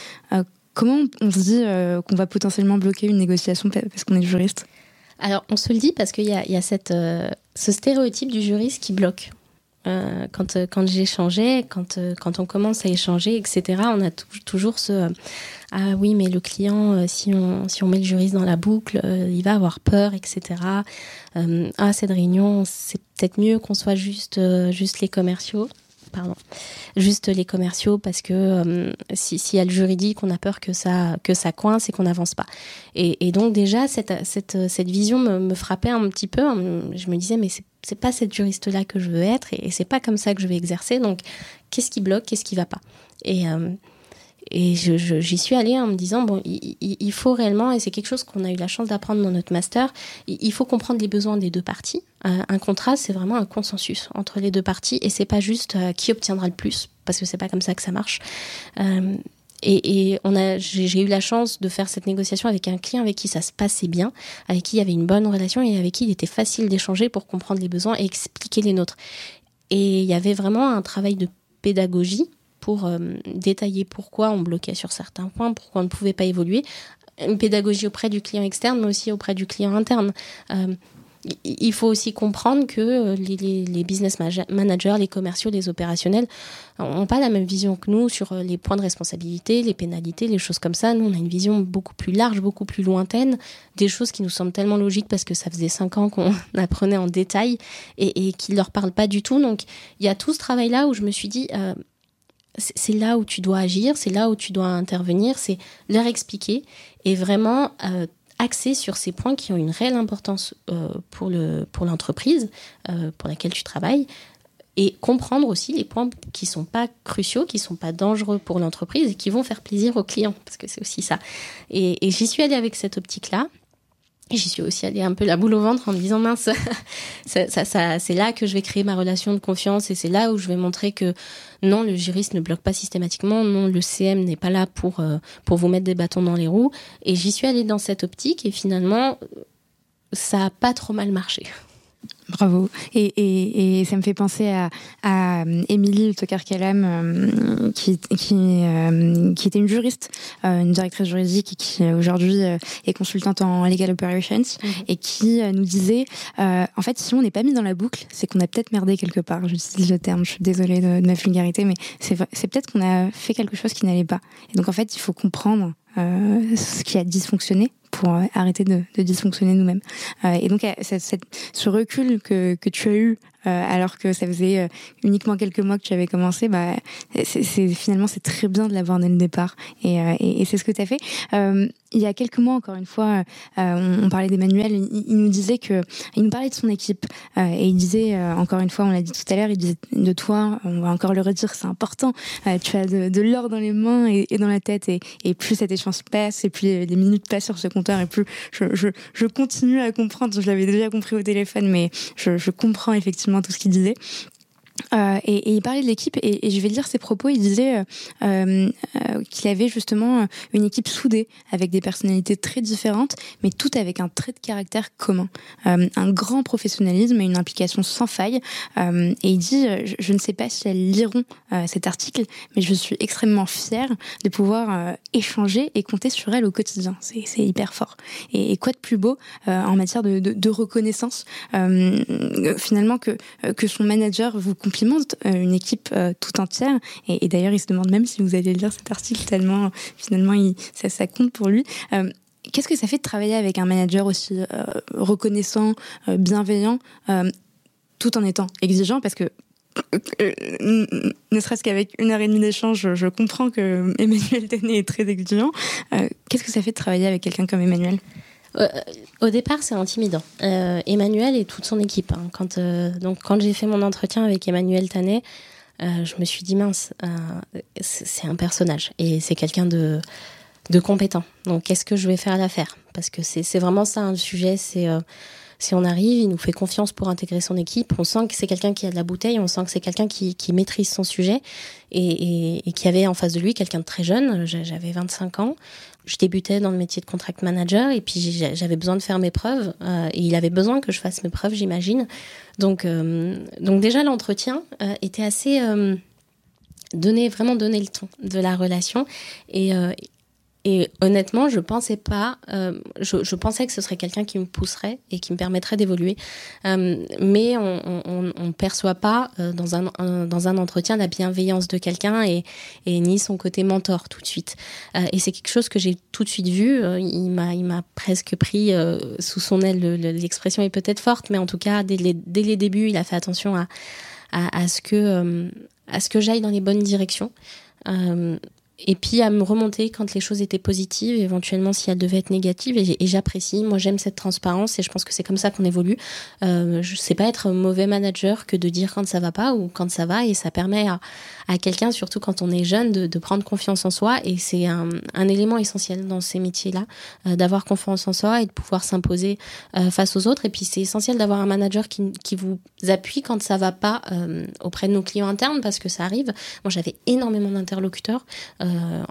comment on se dit qu'on va potentiellement bloquer une négociation parce qu'on est juriste? Alors, on se le dit parce qu'il y a, y a euh, ce stéréotype du juriste qui bloque. Euh, quand euh, quand j'échangeais, quand quand on commence à échanger, etc. On a toujours ce ah oui mais le client si on si on met le juriste dans la boucle, il va avoir peur, etc. ah cette réunion c'est peut-être mieux qu'on soit juste juste les commerciaux pardon, juste les commerciaux parce que euh, si, si y a le juridique, on a peur que ça, que ça coince et qu'on n'avance pas. Et, donc déjà, cette, cette, cette vision me, me, frappait un petit peu. Je me disais, mais c'est pas cette juriste-là que je veux être et, et c'est pas comme ça que je vais exercer. Donc, qu'est-ce qui bloque, qu'est-ce qui va pas? Et euh, et j'y suis allée en me disant, bon, il, il faut réellement, et c'est quelque chose qu'on a eu la chance d'apprendre dans notre master, il faut comprendre les besoins des deux parties. Euh, un contrat, c'est vraiment un consensus entre les deux parties, et c'est pas juste euh, qui obtiendra le plus, parce que c'est pas comme ça que ça marche. Euh, et, et on a, j'ai eu la chance de faire cette négociation avec un client avec qui ça se passait bien, avec qui il y avait une bonne relation et avec qui il était facile d'échanger pour comprendre les besoins et expliquer les nôtres. Et il y avait vraiment un travail de pédagogie pour euh, détailler pourquoi on bloquait sur certains points, pourquoi on ne pouvait pas évoluer. Une pédagogie auprès du client externe, mais aussi auprès du client interne. Euh, il faut aussi comprendre que euh, les, business managers, les commerciaux, les opérationnels n'ont pas la même vision que nous sur les points de responsabilité, les pénalités, les choses comme ça. Nous, on a une vision beaucoup plus large, beaucoup plus lointaine, des choses qui nous semblent tellement logiques parce que ça faisait cinq ans qu'on apprenait en détail et, qui ne leur parlent pas du tout. Donc, il y a tout ce travail-là où je me suis dit, c'est là où tu dois agir, c'est là où tu dois intervenir, c'est leur expliquer et vraiment euh, axer sur ces points qui ont une réelle importance euh, pour le pour l'entreprise euh, pour laquelle tu travailles et comprendre aussi les points qui sont pas cruciaux, qui sont pas dangereux pour l'entreprise et qui vont faire plaisir aux clients parce que c'est aussi ça. Et, et j'y suis allée avec cette optique là J'y suis aussi allée un peu la boule au ventre en me disant mince, ça, ça, c'est là que je vais créer ma relation de confiance et c'est là où je vais montrer que non, le juriste ne bloque pas systématiquement, non, le CM n'est pas là pour, euh, pour vous mettre des bâtons dans les roues. Et j'y suis allée dans cette optique et finalement, ça a pas trop mal marché. Bravo. Et, et, et, ça me fait penser à, à Émilie Tokar-Kalam, euh, qui, qui, euh, qui était une juriste, euh, une directrice juridique, et qui aujourd'hui euh, est consultante en legal operations, mmh. et qui euh, nous disait, euh, en fait, si on n'est pas mis dans la boucle, c'est qu'on a peut-être merdé quelque part. J'utilise le terme, je suis désolée de, de ma vulgarité, mais c'est peut-être qu'on a fait quelque chose qui n'allait pas. Et donc, en fait, il faut comprendre ce qui a dysfonctionné pour arrêter de, dysfonctionner nous-mêmes. Euh, et donc, ce recul que, que tu as eu euh, alors que ça faisait euh, uniquement quelques mois que tu avais commencé, bah, c'est, finalement c'est très bien de l'avoir dès le départ. Et, euh, et, et c'est ce que tu as fait. Euh, il y a quelques mois, encore une fois, euh, on, on, parlait d'Emmanuel. Il, il, nous disait que, il nous parlait de son équipe et il disait, encore une fois, on l'a dit tout à l'heure, il disait de toi, on va encore le redire, c'est important. tu as de, de l'or dans les mains et, et, dans la tête, et, et plus cette échange passe, et plus les minutes passent sur ce compteur, et plus je, je, je continue à comprendre. Je l'avais déjà compris au téléphone, mais je, je comprends effectivement tout ce qu'il disait. Euh, et, il parlait de l'équipe et, je vais lire ses propos. Il disait euh, euh, qu'il avait justement une équipe soudée avec des personnalités très différentes, mais toutes avec un trait de caractère commun, un grand professionnalisme et une implication sans faille. Et il dit, je, ne sais pas si elles liront cet article, mais je suis extrêmement fière de pouvoir échanger et compter sur elles au quotidien. C'est hyper fort. Et, quoi de plus beau en matière de, de, de reconnaissance, finalement que que son manager vous complimente euh, une équipe euh, tout entière. Et, d'ailleurs, il se demande même si vous allez lire cet article tellement finalement ça, compte pour lui. Euh, Qu'est-ce que ça fait de travailler avec un manager aussi reconnaissant, bienveillant, tout en étant exigeant? Parce que ne serait-ce qu'avec une heure et demie d'échange, je comprends que Emmanuel Tenet est très exigeant. Qu'est-ce que ça fait de travailler avec quelqu'un comme Emmanuel? Au départ, c'est intimidant. Emmanuel et toute son équipe. Hein. quand, donc, quand j'ai fait mon entretien avec Emmanuel Tanet, je me suis dit mince, c'est un personnage et c'est quelqu'un de compétent. Donc, qu'est-ce que je vais faire à l'affaire? Parce que c'est vraiment ça un sujet. C'est euh, si on arrive, il nous fait confiance pour intégrer son équipe. On sent que c'est quelqu'un qui a de la bouteille. On sent que c'est quelqu'un qui, maîtrise son sujet et, qui avait en face de lui quelqu'un de très jeune. J'avais 25 ans. Je débutais dans le métier de contract manager et puis j'avais besoin de faire mes preuves euh, et il avait besoin que je fasse mes preuves, j'imagine. Donc, euh, donc déjà l'entretien était assez donner vraiment donner le ton de la relation et, et honnêtement, je pensais pas, euh, je, je, pensais que ce serait quelqu'un qui me pousserait et qui me permettrait d'évoluer. Euh, mais on, on, on, perçoit pas euh, dans un, dans un entretien la bienveillance de quelqu'un et, et ni son côté mentor tout de suite. Euh, et c'est quelque chose que j'ai tout de suite vu. Euh, il m'a, il m'a presque pris sous son aile. L'expression est peut-être forte, mais en tout cas, dès les, dès les débuts, il a fait attention à, à, à ce que, à ce que j'aille dans les bonnes directions. Euh, et puis à me remonter quand les choses étaient positives, éventuellement si elles devaient être négatives. Et, j'apprécie, moi j'aime cette transparence et je pense que c'est comme ça qu'on évolue. Euh, je sais pas être mauvais manager que de dire quand ça va pas ou quand ça va et ça permet à, quelqu'un, surtout quand on est jeune, de, prendre confiance en soi et c'est un, élément essentiel dans ces métiers-là, euh, d'avoir confiance en soi et de pouvoir s'imposer euh, face aux autres. Et puis c'est essentiel d'avoir un manager qui, vous appuie quand ça va pas euh, auprès de nos clients internes parce que ça arrive. Moi j'avais énormément d'interlocuteurs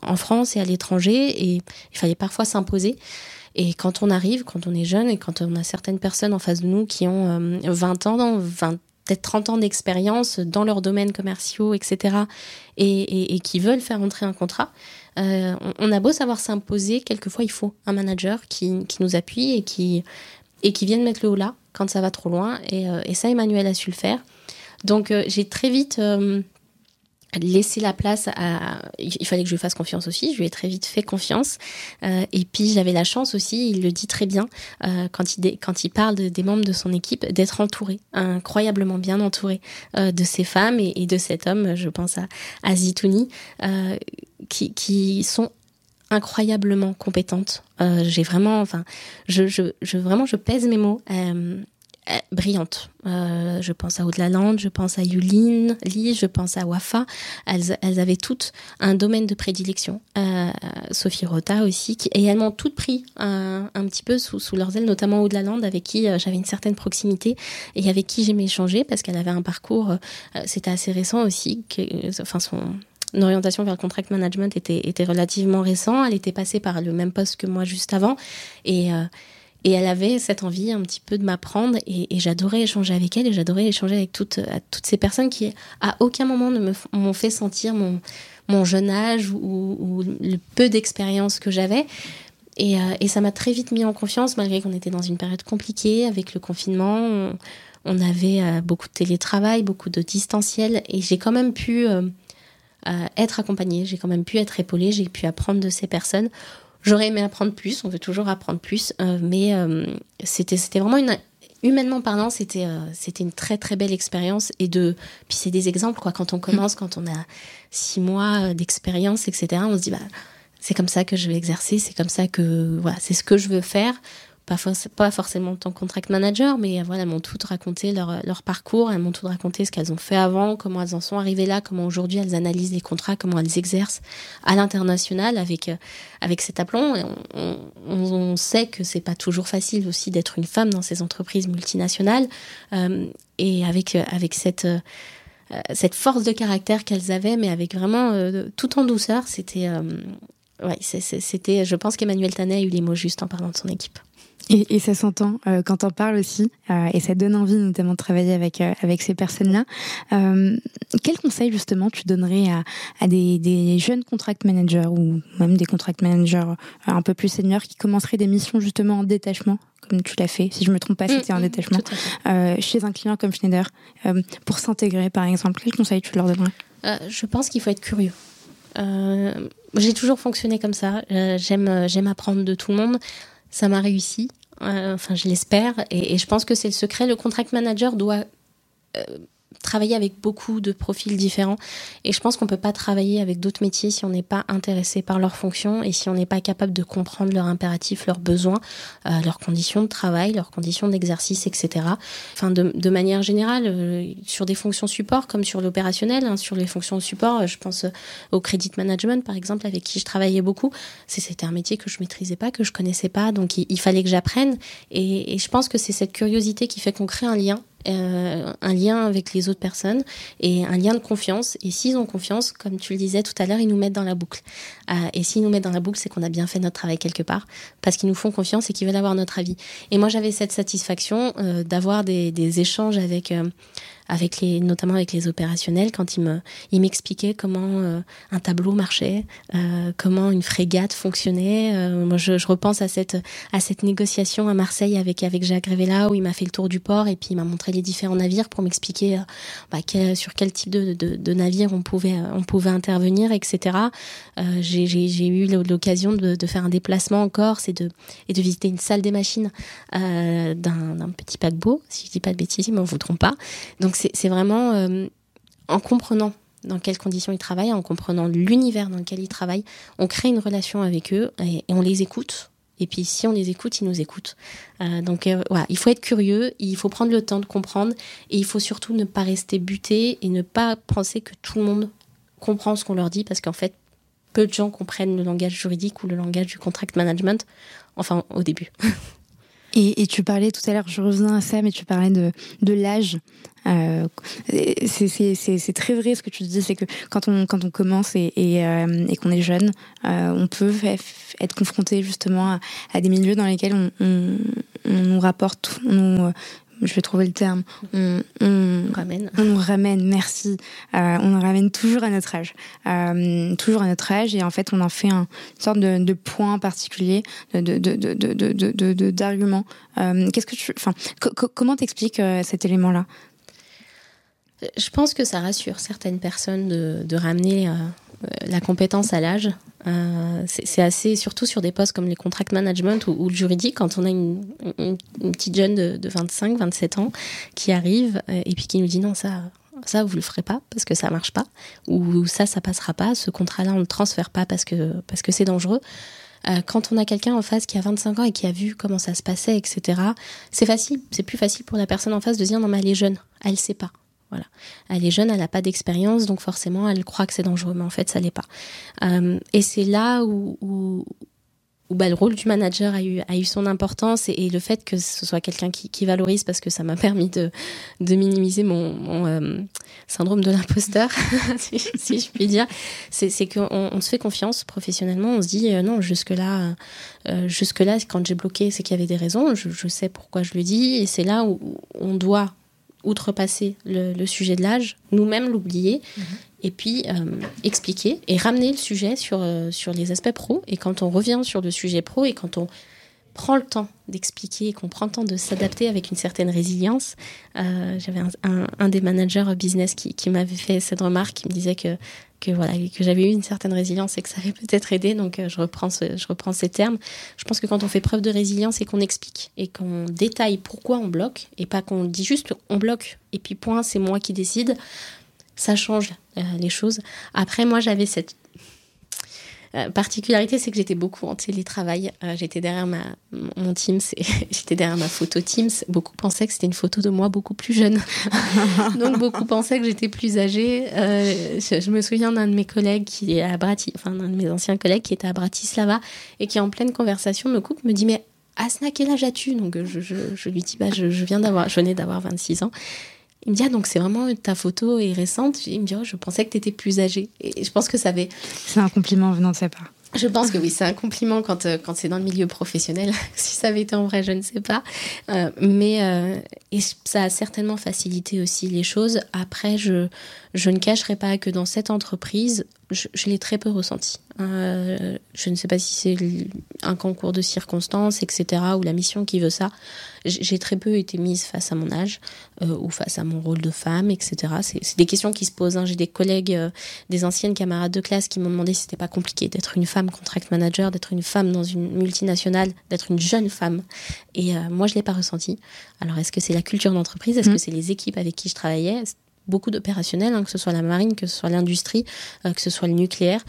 en France et à l'étranger et il fallait parfois s'imposer. Et quand on arrive, quand on est jeune et quand on a certaines personnes en face de nous qui ont 20 euh, ans, 20, peut-être 30 ans d'expérience dans leurs domaines commerciaux, etc., et, qui veulent faire entrer un contrat, euh, on, a beau savoir s'imposer, quelquefois il faut un manager qui, qui, nous appuie et qui, et qui vienne mettre le haut là quand ça va trop loin. Et, euh, et ça, Emmanuel a su le faire. Donc j'ai très vite laisser la place à il fallait que je lui fasse confiance aussi je lui ai très vite fait confiance. Euh, et puis j'avais la chance aussi il le dit très bien euh, quand il quand il parle de, des membres de son équipe d'être entouré incroyablement bien entouré euh, de ces femmes et, et, de cet homme je pense à, à Zitouni euh, qui, qui sont incroyablement compétentes. Euh, j'ai vraiment enfin je, je, je vraiment je pèse mes mots euh, brillante. Euh, je pense à Aude je pense à Yuline Lee, je pense à Wafa. Elles, avaient toutes un domaine de prédilection. Euh, Sophie Rota aussi, qui, et elles m'ont toutes pris un, petit peu sous, leurs ailes, notamment Aude Lalande, avec qui j'avais une certaine proximité et avec qui j'aimais échanger parce qu'elle avait un parcours, c'était assez récent aussi, enfin son orientation vers le contract management était, était relativement récent. Elle était passée par le même poste que moi juste avant. Et, et elle avait cette envie un petit peu de m'apprendre et, et j'adorais échanger avec elle et j'adorais échanger avec toutes, toutes ces personnes qui à aucun moment ne m'ont fait sentir mon, mon jeune âge ou, le peu d'expérience que j'avais. Et, euh, et, ça m'a très vite mis en confiance malgré qu'on était dans une période compliquée avec le confinement. On, avait euh, beaucoup de télétravail, beaucoup de distanciel et j'ai quand même pu euh, euh être accompagnée, j'ai quand même pu être épaulée, j'ai pu apprendre de ces personnes J'aurais aimé apprendre plus, on veut toujours apprendre plus, euh, mais euh, c'était vraiment une humainement parlant, c'était euh, c'était une très très belle expérience. Et de puis c'est des exemples quoi. Quand on commence, quand on a six mois d'expérience, etc. On se dit bah c'est comme ça que je vais exercer, c'est comme ça que voilà, c'est ce que je veux faire pas, for pas forcément en tant que contract manager, mais voilà, m'ont toutes raconté leur, leur parcours, elles m'ont toutes raconté ce qu'elles ont fait avant, comment elles en sont arrivées là, comment aujourd'hui elles analysent les contrats, comment elles exercent à l'international avec, euh, avec cet aplomb. Et on, sait que c'est pas toujours facile aussi d'être une femme dans ces entreprises multinationales euh, et avec, euh, avec cette cette force de caractère qu'elles avaient, mais avec vraiment tout en douceur, c'était, c'était, je pense qu'Emmanuel Tanet a eu les mots justes en parlant de son équipe. Et, et ça s'entend euh, quand on parle aussi, euh, et ça donne envie notamment de travailler avec euh, avec ces personnes-là. Quel conseil justement tu donnerais à, à des, des, jeunes contract managers ou même des contract managers un peu plus seniors qui commenceraient des missions justement en détachement, comme tu l'as fait, si je me trompe pas, c'était mmh, un mmh, détachement chez un client comme Schneider, pour s'intégrer par exemple? Quel conseil tu leur donnerais? Je pense qu'il faut être curieux. J'ai toujours fonctionné comme ça. j'aime j'aime apprendre de tout le monde ça m'a réussi. Euh, enfin, je l'espère. Et, je pense que c'est le secret. Le contract manager doit euh, travailler avec beaucoup de profils différents. Et je pense qu'on peut pas travailler avec d'autres métiers si on n'est pas intéressé par leur fonction et si on n'est pas capable de comprendre leurs impératifs, leurs besoins, euh, leurs conditions de travail, leurs conditions d'exercice, etc. Enfin, de, manière générale, euh, sur des fonctions support comme sur l'opérationnel, hein, sur les fonctions support, je pense au credit management par exemple, avec qui je travaillais beaucoup. C'était un métier que je maîtrisais pas, que je connaissais pas, donc il, fallait que j'apprenne. Et je pense que c'est cette curiosité qui fait qu'on crée un lien euh, un lien avec les autres personnes et un lien de confiance. Et s'ils ont confiance, comme tu le disais tout à l'heure, ils nous mettent dans la boucle. Euh, et s'ils nous mettent dans la boucle, c'est qu'on a bien fait notre travail quelque part, parce qu'ils nous font confiance et qu'ils veulent avoir notre avis. Et moi, j'avais cette satisfaction euh, d'avoir des, des, échanges avec avec les, notamment avec les opérationnels, quand ils me, ils m'expliquaient comment euh, un tableau marchait, euh, comment une frégate fonctionnait. Euh, moi, je, repense à cette, à cette négociation à Marseille avec, avec Jacques Révéla où il m'a fait le tour du port et puis il m'a montré les différents navires pour m'expliquer bah, sur quel type de, de, de, navire on pouvait, on pouvait intervenir, etc. j'ai, eu l'occasion de, faire un déplacement en Corse et de, et de visiter une salle des machines d'un, petit paquebot, si je dis pas de bêtises, ils m'en voudront pas. Donc c'est vraiment euh, en comprenant dans quelles conditions ils travaillent, en comprenant l'univers dans lequel ils travaillent, on crée une relation avec eux et, on les écoute. Et puis si on les écoute, ils nous écoutent. Euh, donc euh, voilà, il faut être curieux, il faut prendre le temps de comprendre et il faut surtout ne pas rester buté et ne pas penser que tout le monde comprend ce qu'on leur dit parce qu'en fait, peu de gens comprennent le langage juridique ou le langage du contract management, enfin au début. Et, tu parlais tout à l'heure, je reviens à ça, mais tu parlais de l'âge. Euh, c'est très vrai ce que tu dis, c'est que quand on, quand on commence et, et, euh, et qu'on est jeune, euh, on peut être confronté justement à, à, des milieux dans lesquels on, on, on nous rapporte, on nous je vais trouver le terme, on, on, ramène. on nous ramène, merci, euh, on nous ramène toujours à notre âge, euh, toujours à notre âge, et en fait on en fait un, une sorte de, de point particulier, de d'argument. De, de, euh, Qu'est-ce que tu, enfin, comment t'expliques euh, cet élément-là? Je pense que ça rassure certaines personnes de, de ramener euh, la compétence à l'âge. Euh, c'est assez, surtout sur des postes comme les contract management ou, le juridique, quand on a une, une, petite jeune de, de, 25, 27 ans qui arrive euh, et puis qui nous dit non, ça, ça vous le ferez pas parce que ça marche pas, ou ça, ça passera pas, ce contrat-là, on le transfère pas parce que parce que c'est dangereux. Euh, quand on a quelqu'un en face qui a 25 ans et qui a vu comment ça se passait, etc., c'est facile, c'est plus facile pour la personne en face de dire non mais elle est jeune, elle sait pas. Voilà. Elle est jeune, elle n'a pas d'expérience, donc forcément, elle croit que c'est dangereux, mais en fait, ça l'est pas. Euh, et c'est là où, où, bah, le rôle du manager a eu, a eu son importance et, le fait que ce soit quelqu'un qui, valorise, parce que ça m'a permis de, de minimiser mon, euh, syndrome de l'imposteur, si, je puis dire, c'est qu'on on se fait confiance professionnellement, on se dit euh, non, jusque-là, jusque-là, quand j'ai bloqué, c'est qu'il y avait des raisons, je, je sais pourquoi je le dis, et c'est là où on doit outrepasser le, le sujet de l'âge, nous-mêmes l'oublier, mmh. et puis euh, expliquer et ramener le sujet sur, euh, sur les aspects pro. Et quand on revient sur le sujet pro et quand on prend le temps d'expliquer et qu'on prend le temps de s'adapter avec une certaine résilience. Euh, J'avais un, un, un, des managers business qui, qui m'avait fait cette remarque, qui me disait que, que, voilà, que j'avais eu une certaine résilience et que ça avait peut-être aidé. Donc euh, je, reprends je reprends ces termes. Je pense que quand on fait preuve de résilience et qu'on explique et qu'on détaille pourquoi on bloque et pas qu'on dit juste on bloque et puis point, c'est moi qui décide, ça change euh, les choses. Après, moi, j'avais cette euh, particularité, c'est que j'étais beaucoup en télétravail. Euh, j'étais derrière ma, mon Teams, j'étais derrière ma photo Teams. Beaucoup pensaient que c'était une photo de moi beaucoup plus jeune. Donc beaucoup pensaient que j'étais plus âgée. Euh, je, me souviens d'un de mes collègues qui est à enfin d'un de mes anciens collègues qui était à Bratislava et qui en pleine conversation me coupe, me dit mais Asna, quel âge as-tu? Donc je, je, je, lui dis bah je, je viens d'avoir, je venais d'avoir 26 ans. Il me dit, ah, donc c'est vraiment ta photo est récente. Il me dit, oh, je pensais que tu étais plus âgée. Et je pense que ça avait. C'est un compliment venant de sa part. Je pense que oui, c'est un compliment quand, euh, quand c'est dans le milieu professionnel. si ça avait été en vrai, je ne sais pas. Euh, mais euh, et ça a certainement facilité aussi les choses. Après, je, je ne cacherai pas que dans cette entreprise, je, je l'ai très peu ressenti. Euh, je ne sais pas si c'est un concours de circonstances, etc., ou la mission qui veut ça. J'ai très peu été mise face à mon âge euh, ou face à mon rôle de femme, etc. C'est des questions qui se posent. Hein. J'ai des collègues, euh, des anciennes camarades de classe qui m'ont demandé si c'était pas compliqué d'être une femme contract manager, d'être une femme dans une multinationale, d'être une jeune femme. Et moi, je l'ai pas ressenti. Alors, est-ce que c'est la culture d'entreprise? Est-ce mmh. que c'est les équipes avec qui je travaillais? Beaucoup d'opérationnels, hein, que ce soit la marine, que ce soit l'industrie, que ce soit le nucléaire.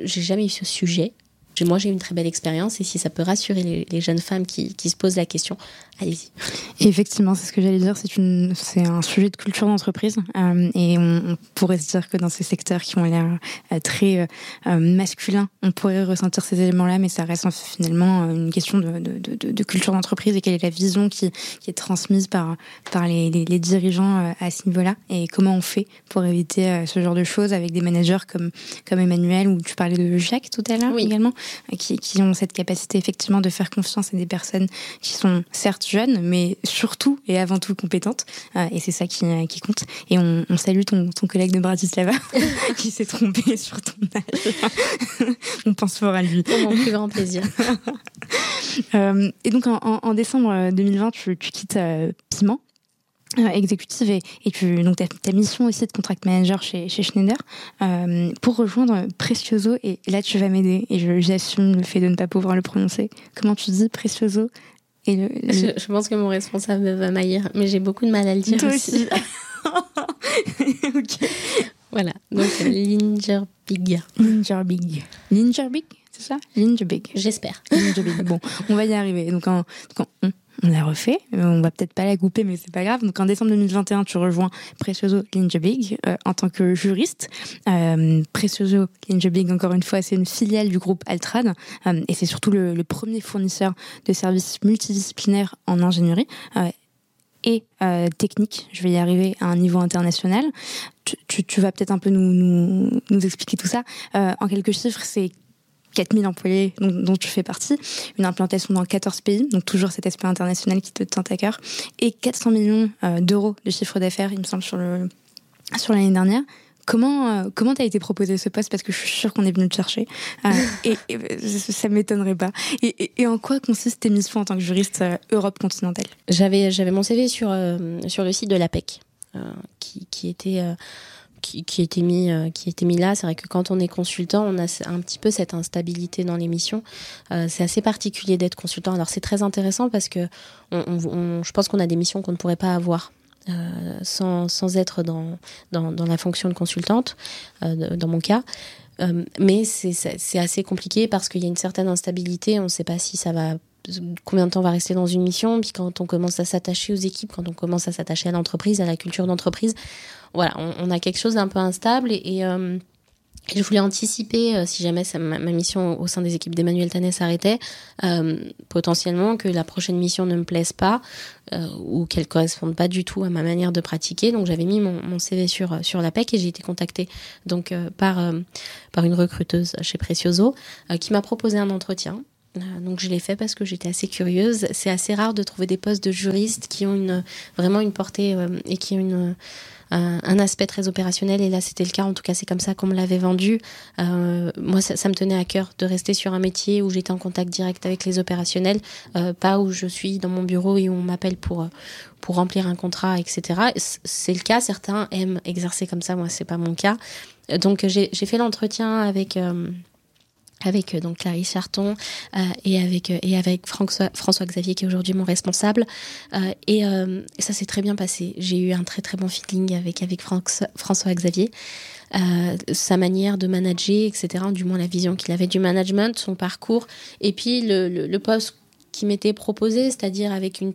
j'ai jamais eu ce sujet. Moi, j'ai une très belle expérience et si ça peut rassurer les, jeunes femmes qui, se posent la question, allez-y. Effectivement, c'est ce que j'allais dire, c'est, une, c'est un sujet de culture d'entreprise euh, et on, pourrait se dire que dans ces secteurs qui ont l'air euh, très euh, masculins, on pourrait ressentir ces éléments-là, mais ça reste finalement une question de, de, de, de, culture d'entreprise et quelle est la vision qui, qui est transmise par, par les, les, les dirigeants à ce niveau-là et comment on fait pour éviter ce genre de choses avec des managers comme, comme Emmanuel ou tu parlais de Jacques tout à l'heure également qui, qui, ont cette capacité effectivement de faire confiance à des personnes qui sont certes jeunes, mais surtout et avant tout compétentes. Euh, et c'est ça qui, qui, compte. Et on, on salue ton, ton, collègue de Bratislava qui s'est trompé sur ton âge. on pense fort à lui. Pour mon plus grand plaisir. euh, et donc en, en, décembre 2020, tu, tu quittes euh, Piment. Euh, exécutive et, et tu, donc ta, ta, mission aussi de contract manager chez, chez Schneider euh, pour rejoindre Precioso et là tu vas m'aider et j'assume le fait de ne pas pouvoir le prononcer comment tu dis Precioso? Et le, Je, je, pense que mon responsable va m'haïr mais j'ai beaucoup de mal à le dire Toi aussi, ok. Voilà donc Lingerbig Lingerbig Lingerbig c'est ça? Lingerbig j'espère. Lingerbig bon on va y arriver. Donc en, donc en, on l'a refait. On va peut-être pas la couper, mais c'est pas grave. Donc en décembre 2021, tu rejoins Precioso Linjebig euh, en tant que juriste. Euh, Precioso Linjebig, encore une fois, c'est une filiale du groupe Altrad euh, et c'est surtout le, premier fournisseur de services multidisciplinaires en ingénierie. Euh, et euh, technique, je vais y arriver à un niveau international. Tu, vas peut-être un peu nous, nous, expliquer tout ça. En quelques chiffres, c'est 4000 employés dont, dont, tu fais partie, une implantation dans 14 pays, donc toujours cet aspect international qui te tient à cœur, et 400 millions euh, d'euros de chiffre d'affaires, il me semble, sur l'année dernière. Comment euh, comment t'as été proposé ce poste? Parce que je suis sûre qu'on est venu te chercher euh, et, et, ça m'étonnerait pas. Et, et, et, en quoi consiste tes missions en tant que juriste euh, Europe continentale? J'avais j'avais mon CV sur euh, sur le site de l'APEC qui qui était qui, qui, était mis, euh, qui était mis là. C'est vrai que quand on est consultant, on a un petit peu cette instabilité dans l'émission. Euh, c'est assez particulier d'être consultant. Alors c'est très intéressant parce que je pense qu'on a des missions qu'on ne pourrait pas avoir. Euh, sans, sans être dans, dans, la fonction de consultante, euh, dans mon cas. Mais c'est assez compliqué parce qu'il y a une certaine instabilité. On ne sait pas si ça va combien de temps on va rester dans une mission, puis quand on commence à s'attacher aux équipes, quand on commence à s'attacher à l'entreprise, à la culture d'entreprise, voilà, on, a quelque chose d'un peu instable et, euh, je voulais anticiper, euh, si jamais ma, mission au sein des équipes d'Emmanuel Tanet s'arrêtait, euh, potentiellement que la prochaine mission ne me plaise pas ou qu'elle corresponde pas du tout à ma manière de pratiquer. Donc j'avais mis mon, CV sur sur la PEC et j'ai été contactée donc par par une recruteuse chez Precioso qui m'a proposé un entretien donc je l'ai fait parce que j'étais assez curieuse. C'est assez rare de trouver des postes de juristes qui ont une, vraiment une portée et qui ont une, un, un, aspect très opérationnel. Et là, c'était le cas. En tout cas, c'est comme ça qu'on me l'avait vendu. Euh, moi, ça, ça, me tenait à cœur de rester sur un métier où j'étais en contact direct avec les opérationnels, euh, pas où je suis dans mon bureau et où on m'appelle pour pour remplir un contrat, etc. C'est le cas. Certains aiment exercer comme ça. Moi, c'est pas mon cas. Donc j'ai fait l'entretien avec euh, avec euh, donc Clarisse Charton euh, et avec euh, et avec François, François Xavier qui est aujourd'hui mon responsable. Et, ça s'est très bien passé. J'ai eu un très très bon feeling avec avec François, François Xavier. Sa manière de manager etc du moins la vision qu'il avait du management son parcours et puis le, le poste qui m'était proposé, c'est-à-dire avec un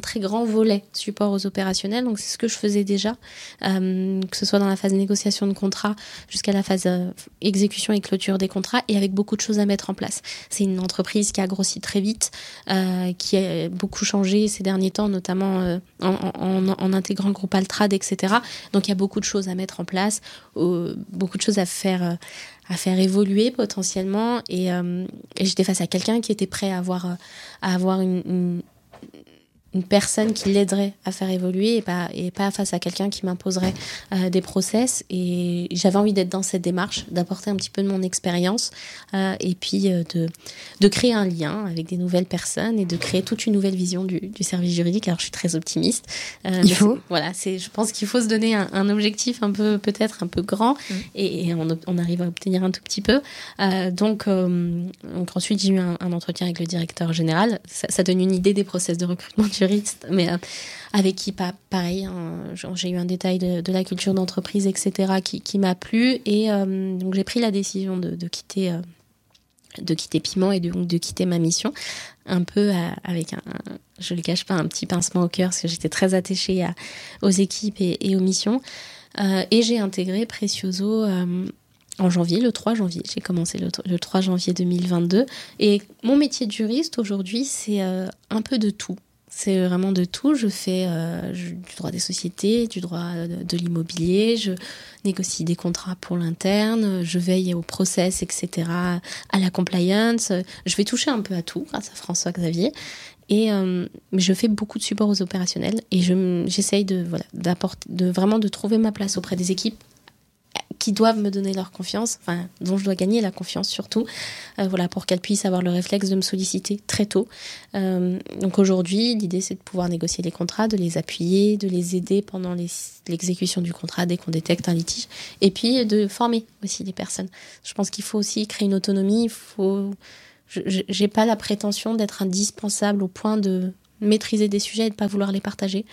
très grand volet support aux opérationnels. Donc c'est ce que je faisais déjà, euh, que ce soit dans la phase négociation de contrat jusqu'à la phase euh, exécution et clôture des contrats, et avec beaucoup de choses à mettre en place. C'est une entreprise qui a grossi très vite, euh, qui a beaucoup changé ces derniers temps, notamment en, en, intégrant le groupe Altrad, etc. Donc il y a beaucoup de choses à mettre en place, beaucoup de choses à faire à faire évoluer potentiellement. Et, euh, j'étais face à quelqu'un qui était prêt à avoir à avoir une, une personne qui l'aiderait à faire évoluer et pas, et pas face à quelqu'un qui m'imposerait euh, des process. Et j'avais envie d'être dans cette démarche, d'apporter un petit peu de mon expérience euh, et puis euh, de, de créer un lien avec des nouvelles personnes et de créer toute une nouvelle vision du, du service juridique. Alors je suis très optimiste. Il faut. Voilà, c'est, je pense qu'il faut se donner un, un, objectif un peu, peut-être un peu grand mmh. et, et on, on, arrive à obtenir un tout petit peu. Donc, donc ensuite j'ai eu un, un, entretien avec le directeur général. Ça, ça donne une idée des process de recrutement du juriste, mais avec qui, pas pareil, hein, j'ai eu un détail de, la culture d'entreprise, etc., qui, m'a plu. Et donc, j'ai pris la décision de, quitter de quitter Piment et donc de, quitter ma mission, un peu avec un, je le cache pas, un petit pincement au cœur parce que j'étais très attachée aux équipes et, aux missions. Euh, et j'ai intégré Precioso euh, en janvier, le 3 janvier. J'ai commencé le, 3 janvier 2022. Et mon métier de juriste aujourd'hui, c'est euh, un peu de tout. C'est vraiment de tout. Je fais du droit des sociétés, du droit de, l'immobilier, je négocie des contrats pour l'interne, je veille au process, etc., à la compliance. Je vais toucher un peu à tout grâce à François Xavier. Et euh, je fais beaucoup de support aux opérationnels et j'essaye de, voilà, de vraiment de trouver ma place auprès des équipes qui doivent me donner leur confiance, dont je dois gagner la confiance surtout, euh, voilà, pour qu'elles puissent avoir le réflexe de me solliciter très tôt. Euh, donc aujourd'hui, l'idée c'est de pouvoir négocier les contrats, de les appuyer, de les aider pendant l'exécution du contrat dès qu'on détecte un litige, et puis de former aussi les personnes. Je pense qu'il faut aussi créer une autonomie, il faut je n'ai pas la prétention d'être indispensable au point de maîtriser des sujets et de pas vouloir les partager.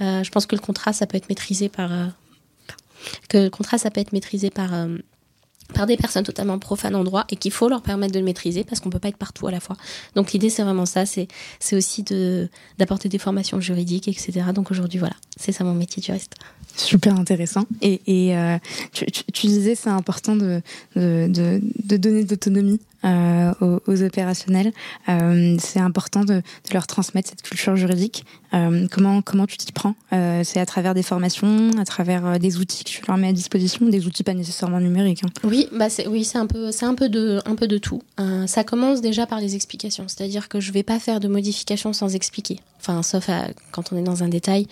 Euh, je pense que le contrat, ça peut être maîtrisé par que le contrat, ça peut être maîtrisé par euh, par des personnes totalement profanes en droit et qu'il faut leur permettre de le maîtriser parce qu'on peut pas être partout à la fois. Donc l'idée c'est vraiment ça, c'est aussi d'apporter des formations juridiques, etc. Donc aujourd'hui voilà, c'est ça mon métier de juriste. Super intéressant. Et, et tu, tu, disais c'est important de, de, de, de donner de l'autonomie euh, aux, opérationnels. Euh, c'est important de, leur transmettre cette culture juridique. Euh, comment comment tu t'y prends? C'est à travers des formations, à travers des outils que tu leur mets à disposition, des outils pas nécessairement numériques. Hein. Oui, bah c'est oui c'est un peu c'est un peu de un peu de tout. ça commence déjà par les explications, c'est-à-dire que je vais pas faire de modifications sans expliquer. Enfin, sauf quand on est dans un détail.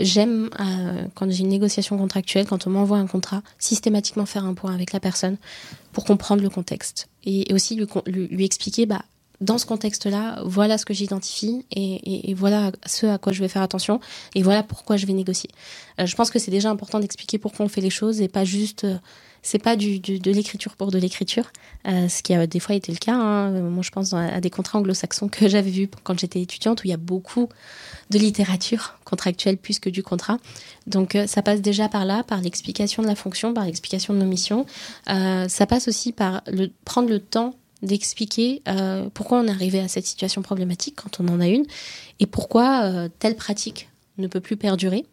J'aime quand j'ai une négociation contractuelle, quand on m'envoie un contrat, systématiquement faire un point avec la personne pour comprendre le contexte et, aussi lui, lui, expliquer bah, dans ce contexte-là, voilà ce que j'identifie et, voilà ce à quoi je vais faire attention et voilà pourquoi je vais négocier. Euh, je pense que c'est déjà important d'expliquer pourquoi on fait les choses et pas juste. Euh, c'est pas du, de l'écriture pour de l'écriture, euh, ce qui a des fois été le cas. Hein. Moi, je pense à, des contrats anglo-saxons que j'avais vus quand j'étais étudiante où il y a beaucoup de littérature contractuelle plus que du contrat. Donc, ça passe déjà par là, par l'explication de la fonction, par l'explication de nos missions. ça passe aussi par prendre le temps d'expliquer euh, pourquoi on est arrivé à cette situation problématique quand on en a une et pourquoi euh, telle pratique ne peut plus perdurer